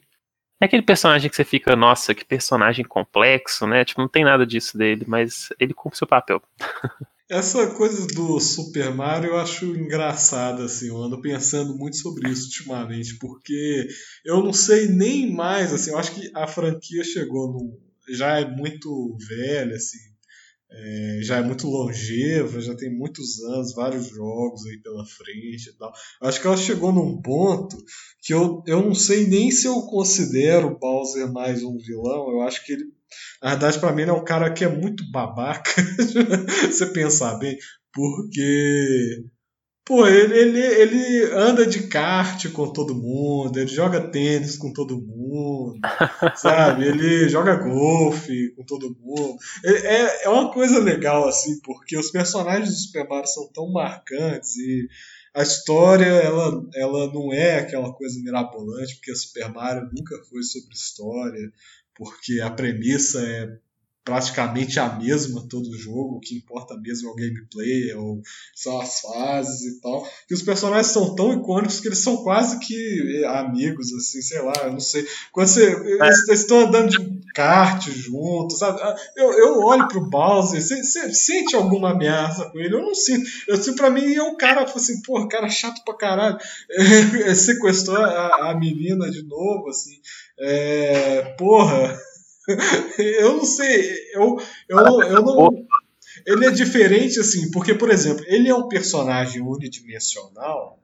é aquele personagem que você fica, nossa, que personagem complexo, né? Tipo, não tem nada disso dele, mas ele cumpre seu papel. Essa coisa do Super Mario eu acho engraçada, assim, eu ando pensando muito sobre isso ultimamente, porque eu não sei nem mais, assim, eu acho que a franquia chegou no. já é muito velha, assim, é, já é muito longeva, já tem muitos anos, vários jogos aí pela frente e tal. Acho que ela chegou num ponto que eu, eu não sei nem se eu considero o Bowser mais um vilão, eu acho que ele na verdade, para mim, ele é um cara que é muito babaca, você pensar bem, porque. Pô, ele, ele, ele anda de kart com todo mundo, ele joga tênis com todo mundo, sabe? Ele joga golfe com todo mundo. É, é uma coisa legal, assim, porque os personagens do Super Mario são tão marcantes e a história, ela, ela não é aquela coisa mirabolante, porque Super Mario nunca foi sobre história porque a premissa é praticamente a mesma todo jogo, o que importa mesmo é o gameplay, é o, são as fases e tal. E os personagens são tão icônicos que eles são quase que eh, amigos, assim, sei lá, eu não sei. Quando você, eles, eles estão andando de kart juntos, sabe? Ah, eu, eu olho pro Bowser, você, sente alguma ameaça com ele? Eu não sinto. Eu, assim, pra mim é um cara, tipo assim, pô, cara chato pra caralho, sequestrou a, a menina de novo, assim, é, porra eu não sei, eu, eu, eu não. Ele é diferente, assim, porque, por exemplo, ele é um personagem unidimensional,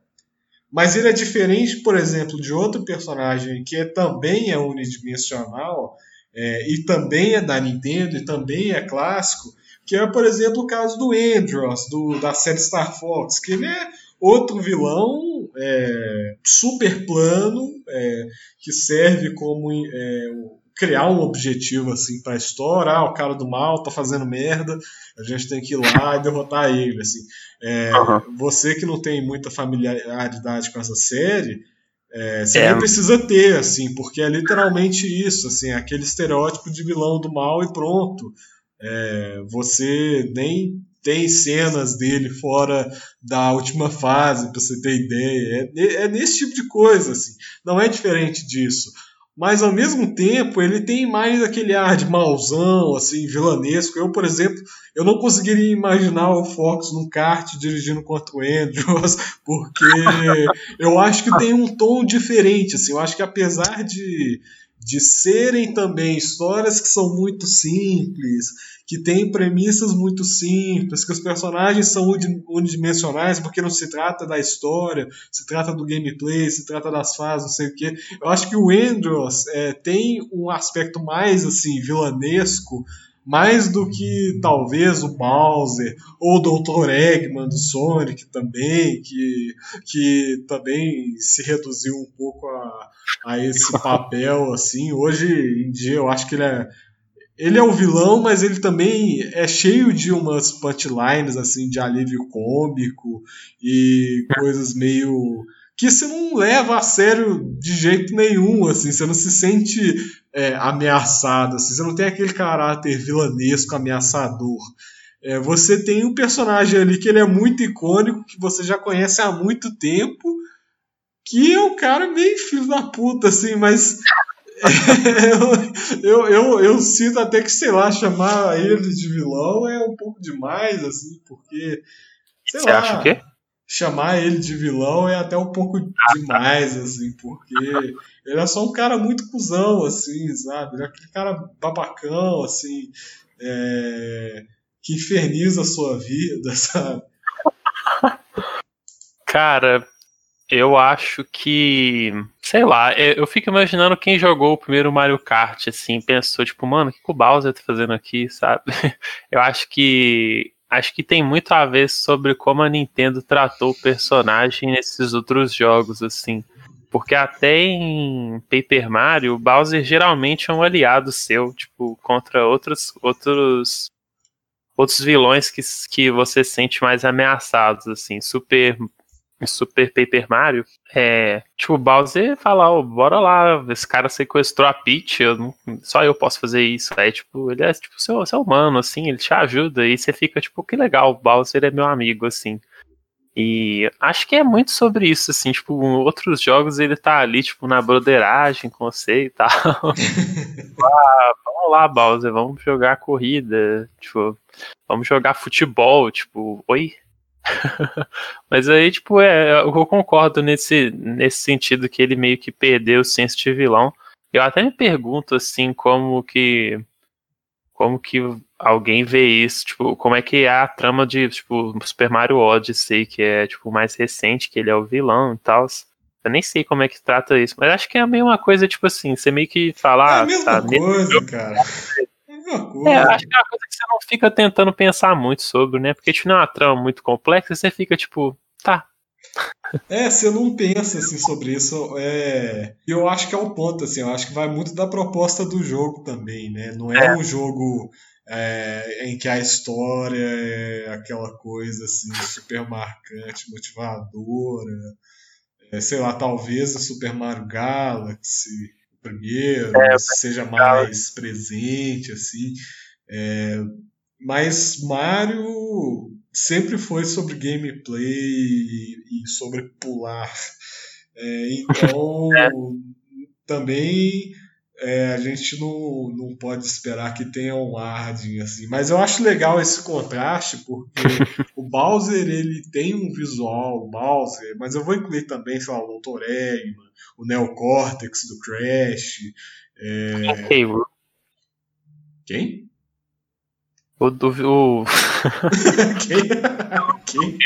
mas ele é diferente, por exemplo, de outro personagem que é, também é unidimensional, é, e também é da Nintendo, e também é clássico, que é, por exemplo, o caso do Andros, do, da série Star Fox, que ele é outro vilão é, super plano, é, que serve como é, criar um objetivo assim para a história. Ah, o cara do mal tá fazendo merda, a gente tem que ir lá e derrotar ele. Assim. É, uhum. Você que não tem muita familiaridade com essa série, é, você é. nem precisa ter, assim, porque é literalmente isso, assim, aquele estereótipo de vilão do mal e pronto. É, você nem tem cenas dele fora da última fase, para você ter ideia. É, é, nesse tipo de coisa, assim. Não é diferente disso mas ao mesmo tempo ele tem mais aquele ar de mauzão, assim, vilanesco. Eu, por exemplo, eu não conseguiria imaginar o Fox num kart dirigindo contra o Andrews, porque eu acho que tem um tom diferente, assim, eu acho que apesar de de serem também histórias que são muito simples, que têm premissas muito simples, que os personagens são unidimensionais porque não se trata da história, se trata do gameplay, se trata das fases, não sei o que. Eu acho que o Andros é, tem um aspecto mais assim vilanesco, mais do que talvez o Bowser ou o Dr. Eggman do Sonic também, que, que também se reduziu um pouco a, a esse papel assim. Hoje em dia eu acho que ele é ele é o vilão, mas ele também é cheio de umas punchlines assim de alívio cômico e coisas meio que você não leva a sério de jeito nenhum, assim, você não se sente é, ameaçado, assim, você não tem aquele caráter vilanesco, ameaçador. É, você tem um personagem ali que ele é muito icônico, que você já conhece há muito tempo, que é um cara meio filho da puta, assim, mas eu, eu, eu, sinto até que, sei lá, chamar ele de vilão é um pouco demais, assim, porque. Sei Você lá, acha o quê? Chamar ele de vilão é até um pouco demais, assim, porque ele é só um cara muito cuzão, assim, sabe? Ele é aquele cara babacão, assim, é, que inferniza a sua vida, sabe? Cara, eu acho que. Sei lá, eu fico imaginando quem jogou o primeiro Mario Kart, assim, pensou, tipo, mano, o que o Bowser tá fazendo aqui, sabe? Eu acho que. Acho que tem muito a ver sobre como a Nintendo tratou o personagem nesses outros jogos, assim. Porque até em Paper Mario, o Bowser geralmente é um aliado seu, tipo, contra outros, outros, outros vilões que, que você sente mais ameaçados, assim. Super Super Paper Mario, é, tipo, o Bowser fala, oh, bora lá, esse cara sequestrou a Peach, eu não, só eu posso fazer isso. Aí, tipo, ele é tipo seu, seu humano, assim, ele te ajuda, e você fica, tipo, que legal, o Bowser é meu amigo, assim. E acho que é muito sobre isso, assim, tipo, em outros jogos ele tá ali, tipo, na broderagem com você e tal. ah, vamos lá, Bowser, vamos jogar corrida, tipo, vamos jogar futebol, tipo, oi? Mas aí, tipo, é, eu concordo nesse, nesse sentido que ele meio que perdeu o senso de vilão. Eu até me pergunto, assim, como que. Como que alguém vê isso, tipo, como é que é a trama de, tipo, Super Mario Odyssey, que é, tipo, mais recente, que ele é o vilão e tal. Eu nem sei como é que trata isso, mas acho que é meio uma coisa, tipo assim, você meio que fala... É a mesma tá, coisa, cara. É, acho que é uma coisa que você não fica tentando pensar muito sobre, né? Porque tipo, não é uma trama muito complexa, você fica tipo, tá. É, você não pensa assim sobre isso. É... Eu acho que é o ponto, assim, eu acho que vai muito da proposta do jogo também, né? Não é, é. um jogo é, em que a história é aquela coisa assim, super marcante, motivadora. É, sei lá, talvez a Super Mario Galaxy primeiro, é, seja mais presente, assim. É, mas Mario sempre foi sobre gameplay e, sobre pular. É, então, é. também é, a gente não, não pode esperar que tenha um Harding assim. Mas eu acho legal esse contraste, porque o Bowser ele tem um visual, o Bowser, mas eu vou incluir também, sei lá, o Dr. Eggman, o Neocortex do Crash. É... Okay. Quem? O do. O... Quem? Quem?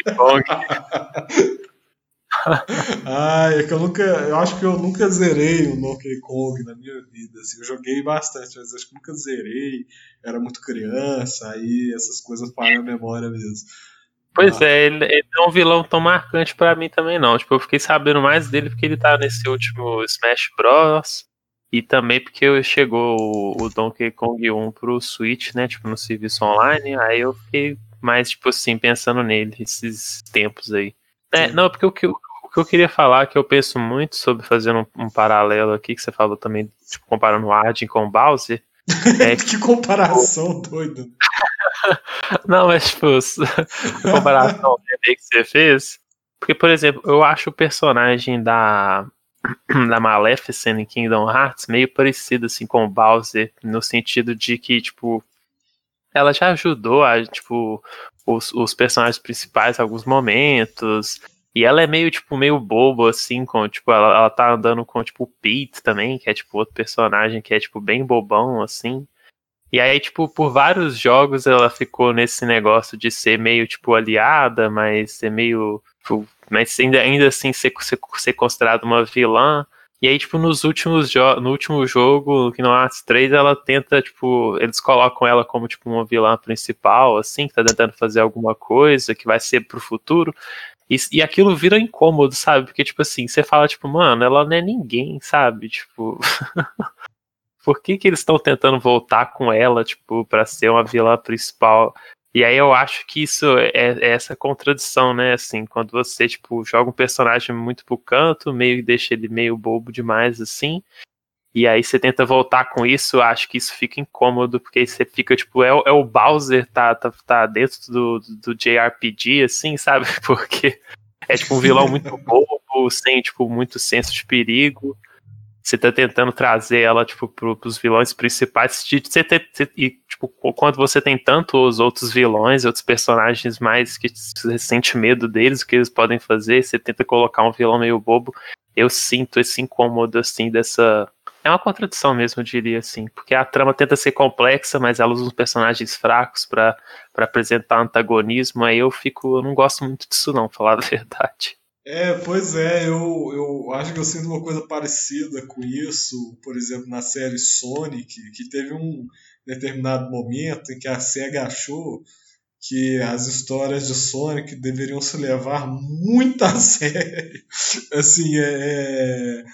Ah, é que eu nunca. Eu acho que eu nunca zerei o Donkey Kong na minha vida. Assim, eu joguei bastante, mas acho que nunca zerei. Era muito criança, aí essas coisas param a memória mesmo. Pois ah. é, ele, ele é um vilão tão marcante para mim também não. Tipo, eu fiquei sabendo mais dele porque ele tá nesse último Smash Bros. E também porque chegou o, o Donkey Kong 1 pro Switch, né? Tipo, no serviço online. Aí eu fiquei mais, tipo assim, pensando nele esses tempos aí. É, não, porque o que, o que eu queria falar, que eu penso muito sobre fazer um, um paralelo aqui, que você falou também, tipo, comparando o Arden com o Bowser. É que... que comparação doida. Não, mas tipo, a comparação que você fez. Porque, por exemplo, eu acho o personagem da, da Maleficent em Kingdom Hearts meio parecido assim com o Bowser, no sentido de que, tipo, ela já ajudou a, tipo, os, os personagens principais em alguns momentos. E ela é meio, tipo, meio bobo, assim, com, tipo, ela, ela tá andando com, tipo, o Pete também, que é, tipo, outro personagem que é, tipo, bem bobão, assim. E aí, tipo, por vários jogos ela ficou nesse negócio de ser meio, tipo, aliada, mas ser meio. Tipo, mas ainda, ainda assim ser, ser, ser considerada uma vilã. E aí, tipo, nos últimos no último jogo, que no Hearts 3, ela tenta, tipo, eles colocam ela como, tipo, uma vilã principal, assim, que tá tentando fazer alguma coisa que vai ser pro futuro. E, e aquilo vira incômodo, sabe? Porque, tipo assim, você fala, tipo, mano, ela não é ninguém, sabe? Tipo. Por que, que eles estão tentando voltar com ela, tipo, pra ser uma vilã principal? E aí eu acho que isso é, é, essa contradição, né? Assim, quando você, tipo, joga um personagem muito pro canto, meio deixa ele meio bobo demais, assim. E aí você tenta voltar com isso, acho que isso fica incômodo, porque aí você fica, tipo, é, é o Bowser tá, tá, tá dentro do, do JRPG, assim, sabe? Porque é tipo um vilão muito bobo, sem, tipo, muito senso de perigo. você tá tentando trazer ela, tipo, pro, pros vilões principais. Você ter, e, tipo, quando você tem tantos outros vilões, outros personagens mais que você sente medo deles, o que eles podem fazer, você tenta colocar um vilão meio bobo. Eu sinto esse incômodo, assim, dessa. É uma contradição mesmo, eu diria assim, porque a trama tenta ser complexa, mas ela usa uns personagens fracos para apresentar antagonismo, aí eu fico, eu não gosto muito disso não, falar a verdade. É, pois é, eu, eu acho que eu sinto uma coisa parecida com isso, por exemplo, na série Sonic, que teve um determinado momento em que a SEGA achou que as histórias de Sonic deveriam se levar muito a sério. Assim, é, é,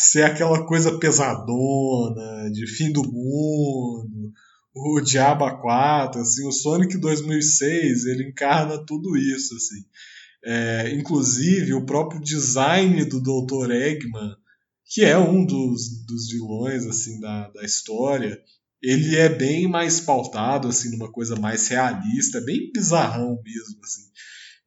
ser aquela coisa pesadona, de fim do mundo, o Diabo 4, assim, o Sonic 2006, ele encarna tudo isso, assim. É, inclusive, o próprio design do Dr. Eggman, que é um dos, dos vilões assim da, da história, ele é bem mais pautado assim numa coisa mais realista, bem bizarrão mesmo assim.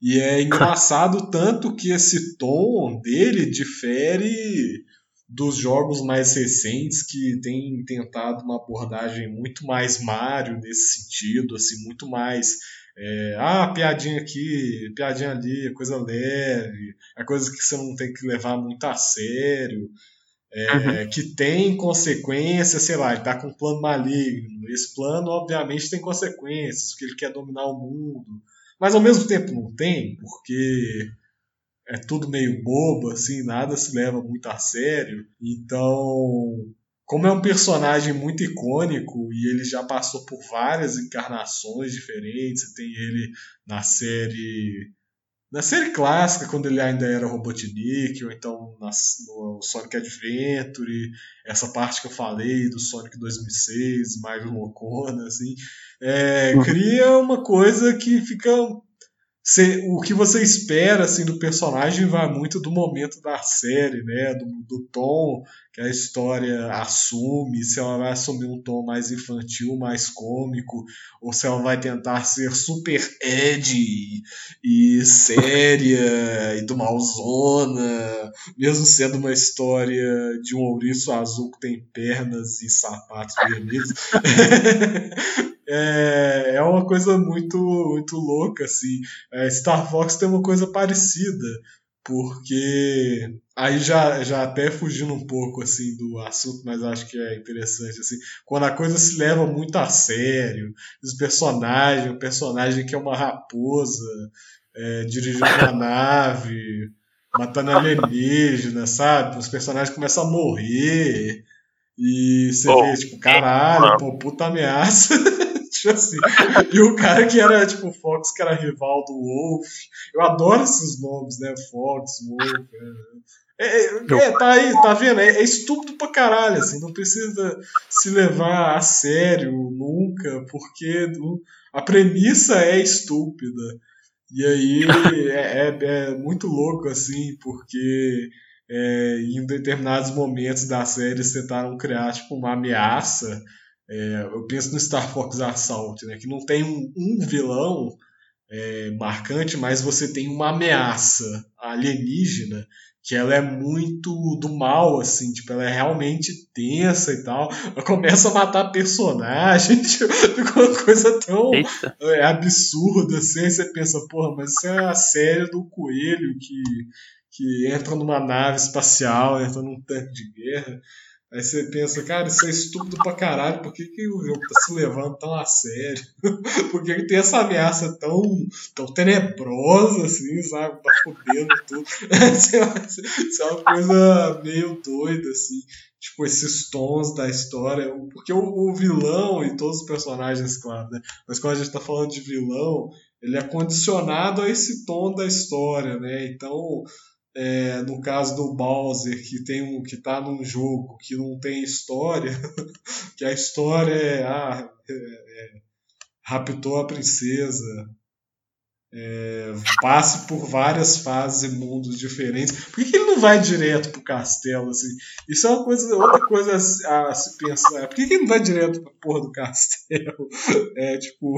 E é engraçado tanto que esse tom dele difere dos jogos mais recentes que tem tentado uma abordagem muito mais Mario nesse sentido, assim, muito mais é, ah, piadinha aqui, piadinha ali, coisa leve, é coisa que você não tem que levar muito a sério, é, uhum. que tem consequências, sei lá, ele tá com um plano maligno. Esse plano, obviamente, tem consequências, porque ele quer dominar o mundo. Mas ao mesmo tempo não tem, porque é tudo meio bobo, assim, nada se leva muito a sério. Então, como é um personagem muito icônico e ele já passou por várias encarnações diferentes, tem ele na série na série clássica, quando ele ainda era Robotnik, ou então na, no Sonic Adventure, essa parte que eu falei do Sonic 2006, mais loucona, assim, é, uhum. cria uma coisa que fica Cê, o que você espera assim do personagem vai muito do momento da série, né? Do, do, tom que a história assume, se ela vai assumir um tom mais infantil, mais cômico, ou se ela vai tentar ser super edgy e séria e do malzona, mesmo sendo uma história de um ouriço azul que tem pernas e sapatos vermelhos. é, é uma coisa muito, muito louca, assim. É, Star Fox tem uma coisa parecida, porque aí já, já até fugindo um pouco assim do assunto, mas acho que é interessante assim, quando a coisa se leva muito a sério, os personagens, o personagem que é uma raposa é, dirigindo uma nave, matando alienígena, sabe? Os personagens começam a morrer e você oh, vê tipo, caralho, pô, puta ameaça. assim. E o cara que era, tipo, Fox, que era rival do Wolf. Eu adoro esses nomes, né? Fox, Wolf. É, é, é tá aí, tá vendo? É, é, estúpido pra caralho, assim. Não precisa se levar a sério nunca, porque a premissa é estúpida. E aí é, é, é muito louco, assim, porque é, em determinados momentos da série tentaram criar tipo, uma ameaça é, eu penso no Star Fox Assault, né, que não tem um, um vilão é, marcante, mas você tem uma ameaça alienígena que ela é muito do mal, assim, tipo, ela é realmente tensa e tal. Ela começa a matar personagens, tipo, ficou uma coisa tão é, absurda, assim, aí você pensa, porra, mas isso é a série do coelho que, que entra numa nave espacial, entra num tanque de guerra. Aí você pensa, cara, isso é estúpido pra caralho, por que, que o jogo tá se levando tão a sério? por que, que tem essa ameaça tão, tão tenebrosa, assim, sabe? Tá fudendo tudo. isso é uma coisa meio doida, assim. Tipo, esses tons da história. Porque o, o vilão e todos os personagens, claro, né? Mas quando a gente tá falando de vilão, ele é condicionado a esse tom da história, né? Então é, no caso do Bowser, que tem um que está num jogo que não tem história, que a história é, ah, é, é raptou a princesa, é, passe por várias fases e mundos diferentes. Por que, que ele não vai direto pro castelo assim? Isso é uma coisa, outra coisa a, a se pensar. Por que, que ele não vai direto pra porra do castelo? É tipo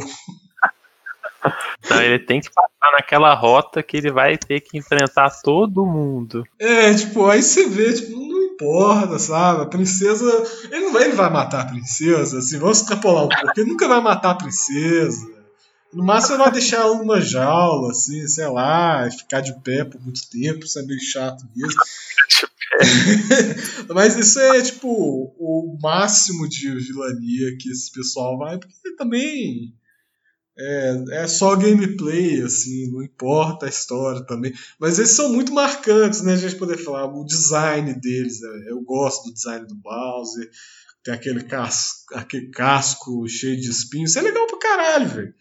então ele tem que passar naquela rota que ele vai ter que enfrentar todo mundo. É, tipo, aí você vê, tipo, não, importa, sabe? A princesa. Ele não vai, ele vai matar a princesa, assim, vamos extrapolar um pouco. Ele nunca vai matar a princesa. No máximo ele vai deixar ela numa jaula, assim, sei lá, ficar de pé por muito tempo, isso é meio chato mesmo. Mas isso é tipo o máximo de vilania que esse pessoal vai, porque também é, é só gameplay, assim, não importa a história também. Mas eles são muito marcantes, né? A gente poder falar, o design deles, é, eu gosto do design do Bowser, tem aquele casco, aquele casco cheio de espinhos, isso é legal pra caralho, velho.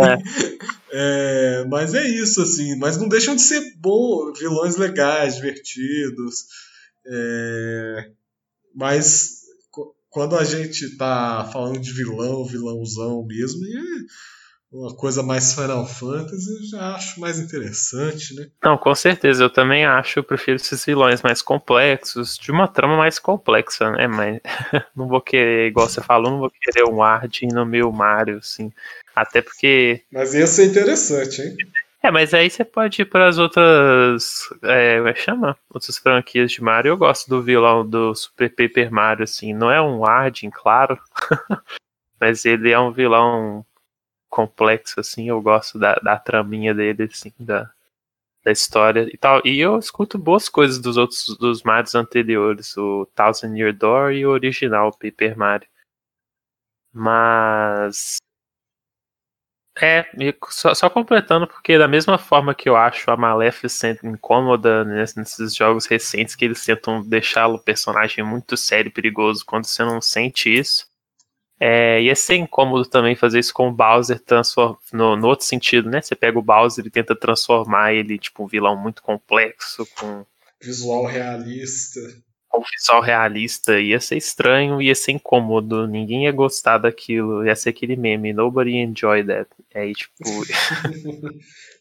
É. é, mas é isso, assim, mas não deixam de ser bons, vilões legais, divertidos. É, mas quando a gente tá falando de vilão, vilãozão mesmo, é uma coisa mais Final Fantasy, eu já acho mais interessante, né? Não, com certeza, eu também acho, eu prefiro esses vilões mais complexos, de uma trama mais complexa, né? Mas não vou querer, igual você falou, não vou querer um Ardin no meu Mario, assim. Até porque. Mas ia ser interessante, hein? É, mas aí você pode ir para as outras. É, como é que chama? Outras franquias de Mario. Eu gosto do vilão do Super Paper Mario, assim. Não é um Ardin, claro. mas ele é um vilão complexo, assim. Eu gosto da, da traminha dele, assim, da, da história e tal. E eu escuto boas coisas dos outros dos Marios anteriores, o Thousand Year Door e o original, Paper Mario. Mas é, só, só, completando, porque da mesma forma que eu acho a Maleficent incômoda nesses jogos recentes, que eles tentam deixá-lo personagem muito sério e perigoso quando você não sente isso. É, ia ser incômodo também fazer isso com o Bowser no, no, outro sentido, né? Você pega o Bowser e tenta transformar ele tipo um vilão muito complexo, com visual realista um visual realista, ia ser estranho, ia ser incômodo, ninguém ia gostar daquilo, ia ser aquele meme, nobody enjoy that. Aí, tipo.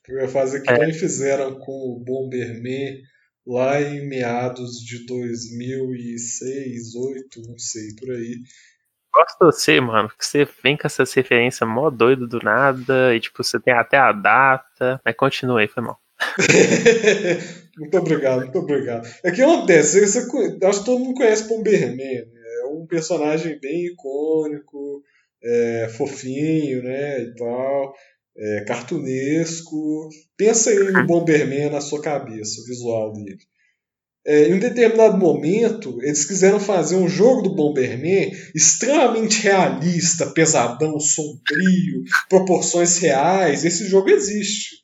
Eu ia fazer que é. nem fizeram com o Bomberman lá em meados de 2006, 2008, não sei, por aí. Gosto de você, mano, que você vem com essas referências mó doido do nada, e tipo, você tem até a data, mas continua aí, foi mal. muito obrigado, muito obrigado. É que acontece, você, acho que todo mundo conhece Bomberman, né? é um personagem bem icônico, é, fofinho, né, e tal, é, cartunesco. Pensa aí no Bomberman na sua cabeça, o visual dele. É, em um determinado momento, eles quiseram fazer um jogo do Bomberman extremamente realista, pesadão, sombrio, proporções reais. Esse jogo existe.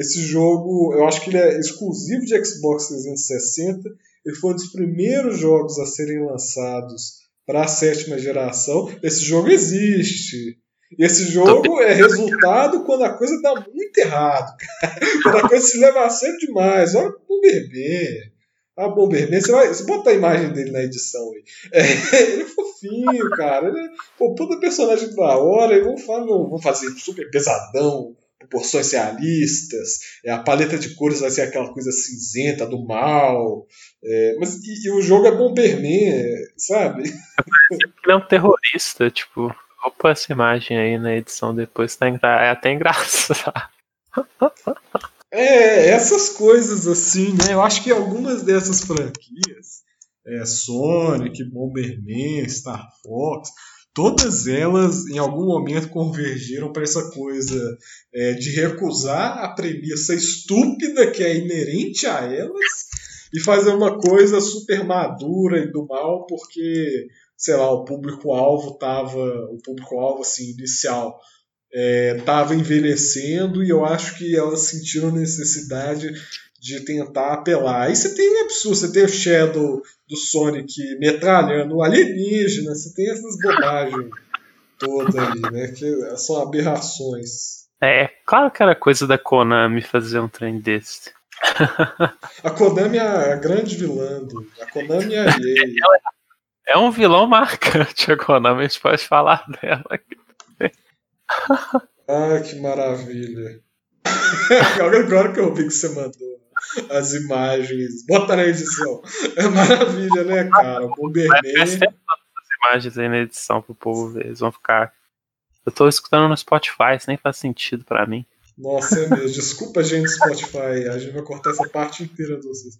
Esse jogo, eu acho que ele é exclusivo de Xbox 360. Ele foi um dos primeiros jogos a serem lançados para a sétima geração. Esse jogo existe. Esse jogo é resultado quando a coisa dá muito errado. quando a coisa se leva a sério demais. Olha o Bomberman. Ah, Bomberman, você, vai, você bota a imagem dele na edição aí. É, ele é fofinho, cara. Ele é, pô, puta personagem da hora. E vamos, falar, não, vamos fazer super pesadão, proporções realistas, é, a paleta de cores vai ser aquela coisa cinzenta do mal. É, mas e, e, o jogo é Bomberman, sabe? Ele é um terrorista, tipo. Vou pôr essa imagem aí na edição depois, tá, é até engraçado. É, essas coisas assim, né? Eu acho que algumas dessas franquias, é, Sonic, Bomberman, Star Fox, todas elas em algum momento convergiram para essa coisa é, de recusar a premissa estúpida que é inerente a elas e fazer uma coisa super madura e do mal porque sei lá o público alvo tava o público alvo assim inicial estava é, envelhecendo e eu acho que elas sentiram necessidade de tentar apelar. Aí você tem absurdo, você tem o Shadow do Sonic metralhando o alienígena, você tem essas bobagens todas ali, né? Que são aberrações. É, claro que era coisa da Konami fazer um trem desse. a Konami é a grande vilã do. A Konami é a É um vilão marcante, a Konami, a gente pode falar dela aqui. ah, que maravilha. Agora que eu vi que você mandou as imagens. Bota na edição. É maravilha, né, cara? Bomberman. As imagens aí na edição pro povo ver. Eles vão ficar. Eu tô escutando no Spotify, isso nem faz sentido pra mim. Nossa, é mesmo. Desculpa, gente, Spotify. A gente vai cortar essa parte inteira de vocês.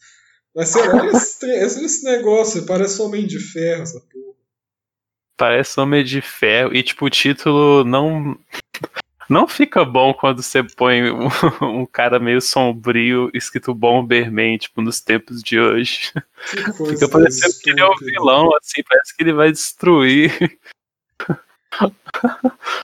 Mas será esse, esse negócio? Parece Homem de Ferro, essa porra. Parece Homem de Ferro. E, tipo, o título não. Não fica bom quando você põe um, um cara meio sombrio escrito Bomberman, tipo, nos tempos de hoje. Fica parecendo que ele é um vilão, assim, parece que ele vai destruir.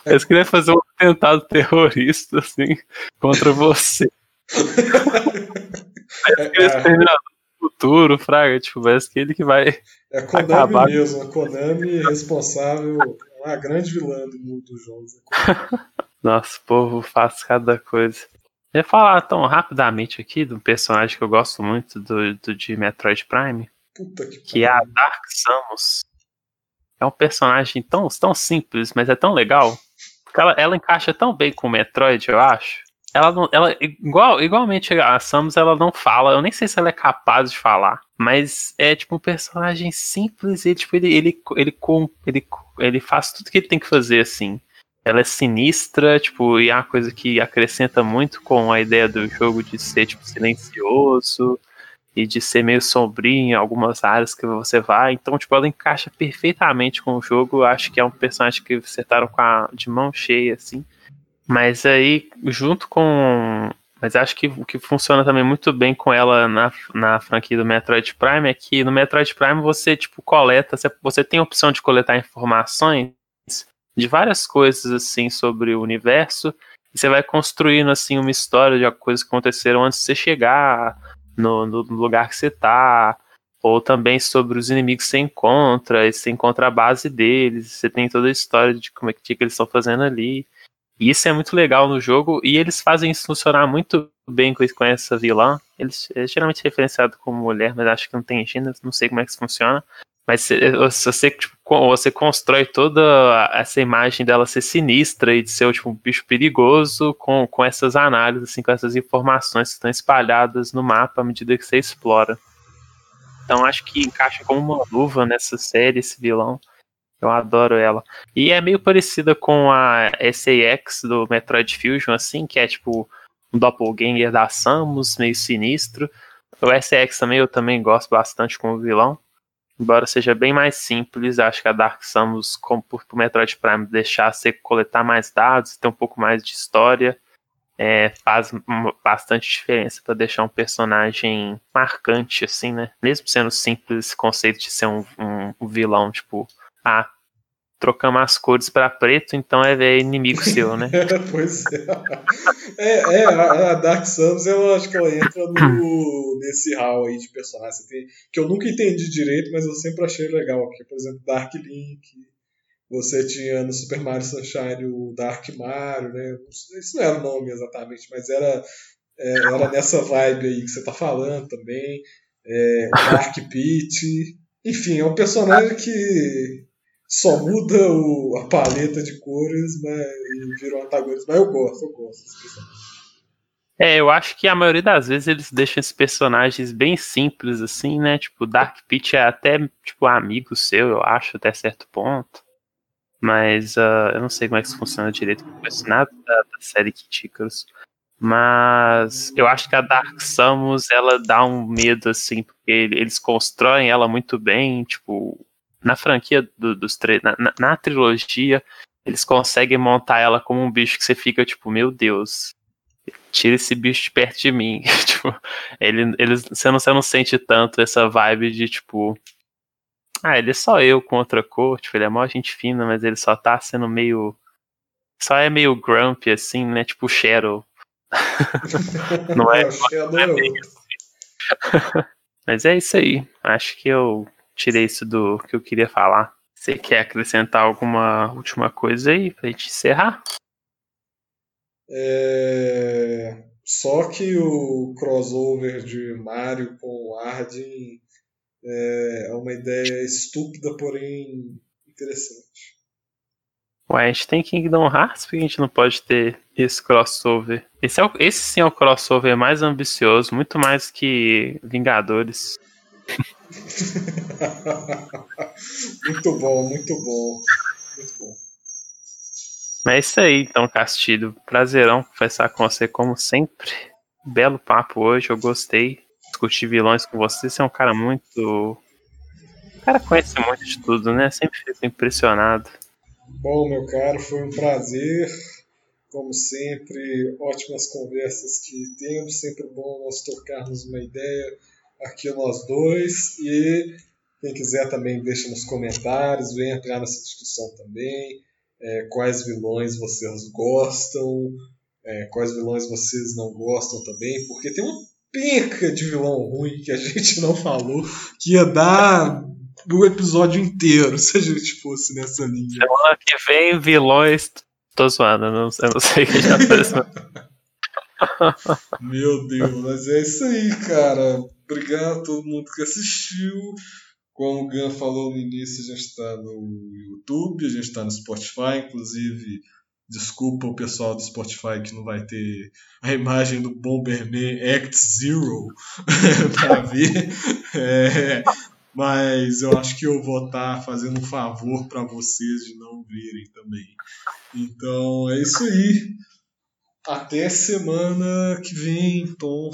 Parece que ele vai fazer um atentado terrorista, assim, contra você. parece que ele é exterminador do futuro, Fraga, tipo, parece que ele que vai. É a Konami acabar. mesmo, a Konami responsável, uma grande vilã do mundo dos jogos. Nossa, o povo faz cada coisa. Eu ia falar tão rapidamente aqui do personagem que eu gosto muito do, do de Metroid Prime. Que, que é a Dark Samus. É um personagem tão, tão simples, mas é tão legal. Ela, ela encaixa tão bem com o Metroid, eu acho. Ela não. Ela, igual, igualmente a Samus, ela não fala. Eu nem sei se ela é capaz de falar. Mas é tipo um personagem simples e tipo, ele, ele, ele, ele, ele, ele faz tudo que ele tem que fazer, assim ela é sinistra, tipo, e é uma coisa que acrescenta muito com a ideia do jogo de ser, tipo, silencioso e de ser meio sombrio em algumas áreas que você vai. Então, tipo, ela encaixa perfeitamente com o jogo. Eu acho que é um personagem que acertaram com a, de mão cheia, assim. Mas aí, junto com. Mas acho que o que funciona também muito bem com ela na, na franquia do Metroid Prime é que no Metroid Prime você, tipo, coleta, você, você tem a opção de coletar informações de várias coisas assim sobre o universo e você vai construindo assim uma história de coisas que aconteceram antes de você chegar no, no lugar que você tá ou também sobre os inimigos que você encontra e você encontra a base deles você tem toda a história de como é que, que eles estão fazendo ali e isso é muito legal no jogo e eles fazem isso funcionar muito bem com, com essa vilã eles é geralmente referenciado como mulher mas acho que não tem gênero não sei como é que isso funciona mas você, tipo, você constrói toda essa imagem dela ser sinistra e de ser tipo, um bicho perigoso com, com essas análises, assim, com essas informações que estão espalhadas no mapa à medida que você explora. Então acho que encaixa como uma luva nessa série, esse vilão. Eu adoro ela. E é meio parecida com a SAX do Metroid Fusion, assim, que é tipo um doppelganger da Samus, meio sinistro. O SAX também eu também gosto bastante como vilão. Embora seja bem mais simples, acho que a Dark Samus, como por, por Metroid Prime, deixar você coletar mais dados, ter um pouco mais de história, é, faz bastante diferença para deixar um personagem marcante, assim, né? Mesmo sendo simples esse conceito de ser um, um, um vilão, tipo, ah, trocamos as cores para preto, então é inimigo seu, né? pois é. É, é a, a, Dark Samus, eu acho que ela entra no, nesse hall aí de personagens que eu nunca entendi direito, mas eu sempre achei legal. Aqui, por exemplo, Dark Link, você tinha no Super Mario Sunshine o Dark Mario, né? Isso não era o nome exatamente, mas era, é, era nessa vibe aí que você tá falando também. É, Dark Pit. Enfim, é um personagem que só muda o, a paleta de cores mas, e vira um. Mas eu gosto, eu gosto desse personagem. É, eu acho que a maioria das vezes eles deixam esses personagens bem simples, assim, né? Tipo, Dark Pit é até, tipo, amigo seu, eu acho, até certo ponto. Mas uh, eu não sei como é que isso funciona direito, não conheço nada da, da série Kid Icarus. Mas eu acho que a Dark Samus, ela dá um medo, assim, porque eles constroem ela muito bem, tipo, na franquia do, dos três, na, na, na, trilogia, eles conseguem montar ela como um bicho que você fica tipo, meu Deus, tira esse bicho de perto de mim. tipo, ele, eles, você, não, você não sente tanto essa vibe de tipo, ah, ele é só eu com outra cor, tipo, ele é mó gente fina, mas ele só tá sendo meio. Só é meio grumpy, assim, né? Tipo o Cheryl. não é? não é assim. mas é isso aí. Acho que eu tirei isso do que eu queria falar. Você quer acrescentar alguma última coisa aí pra gente encerrar? É... Só que o crossover de Mario com o Arden é uma ideia estúpida, porém interessante. Ué, a gente tem que ignorar porque a gente não pode ter esse crossover. Esse, é o, esse sim é o crossover mais ambicioso, muito mais que Vingadores. muito bom, muito bom. Muito bom. Mas é isso aí, então, Castilho. Prazerão conversar com você, como sempre. Belo papo hoje, eu gostei. discutir vilões com você. Você é um cara muito. O cara conhece muito de tudo, né? Sempre fico impressionado. Bom, meu caro, foi um prazer. Como sempre, ótimas conversas que temos. Sempre bom nós tocarmos uma ideia aqui nós dois. E quem quiser também deixa nos comentários, vem entrar nessa discussão também. É, quais vilões vocês gostam, é, quais vilões vocês não gostam também, porque tem uma penca de vilão ruim que a gente não falou, que ia dar o episódio inteiro se a gente fosse nessa linha. Semana que vem, vilões. Tô zoando, eu não, eu não sei o que já apareceu. Meu Deus, mas é isso aí, cara. Obrigado a todo mundo que assistiu. Como o Gan falou no início, a gente está no YouTube, a gente está no Spotify, inclusive. Desculpa o pessoal do Spotify que não vai ter a imagem do Bomberman Act Zero para ver. É, mas eu acho que eu vou estar tá fazendo um favor para vocês de não verem também. Então é isso aí. Até semana que vem, então.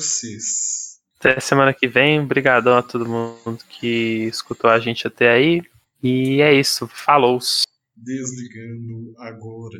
Até semana que vem. Obrigadão a todo mundo que escutou a gente até aí. E é isso. Falou. Desligando agora.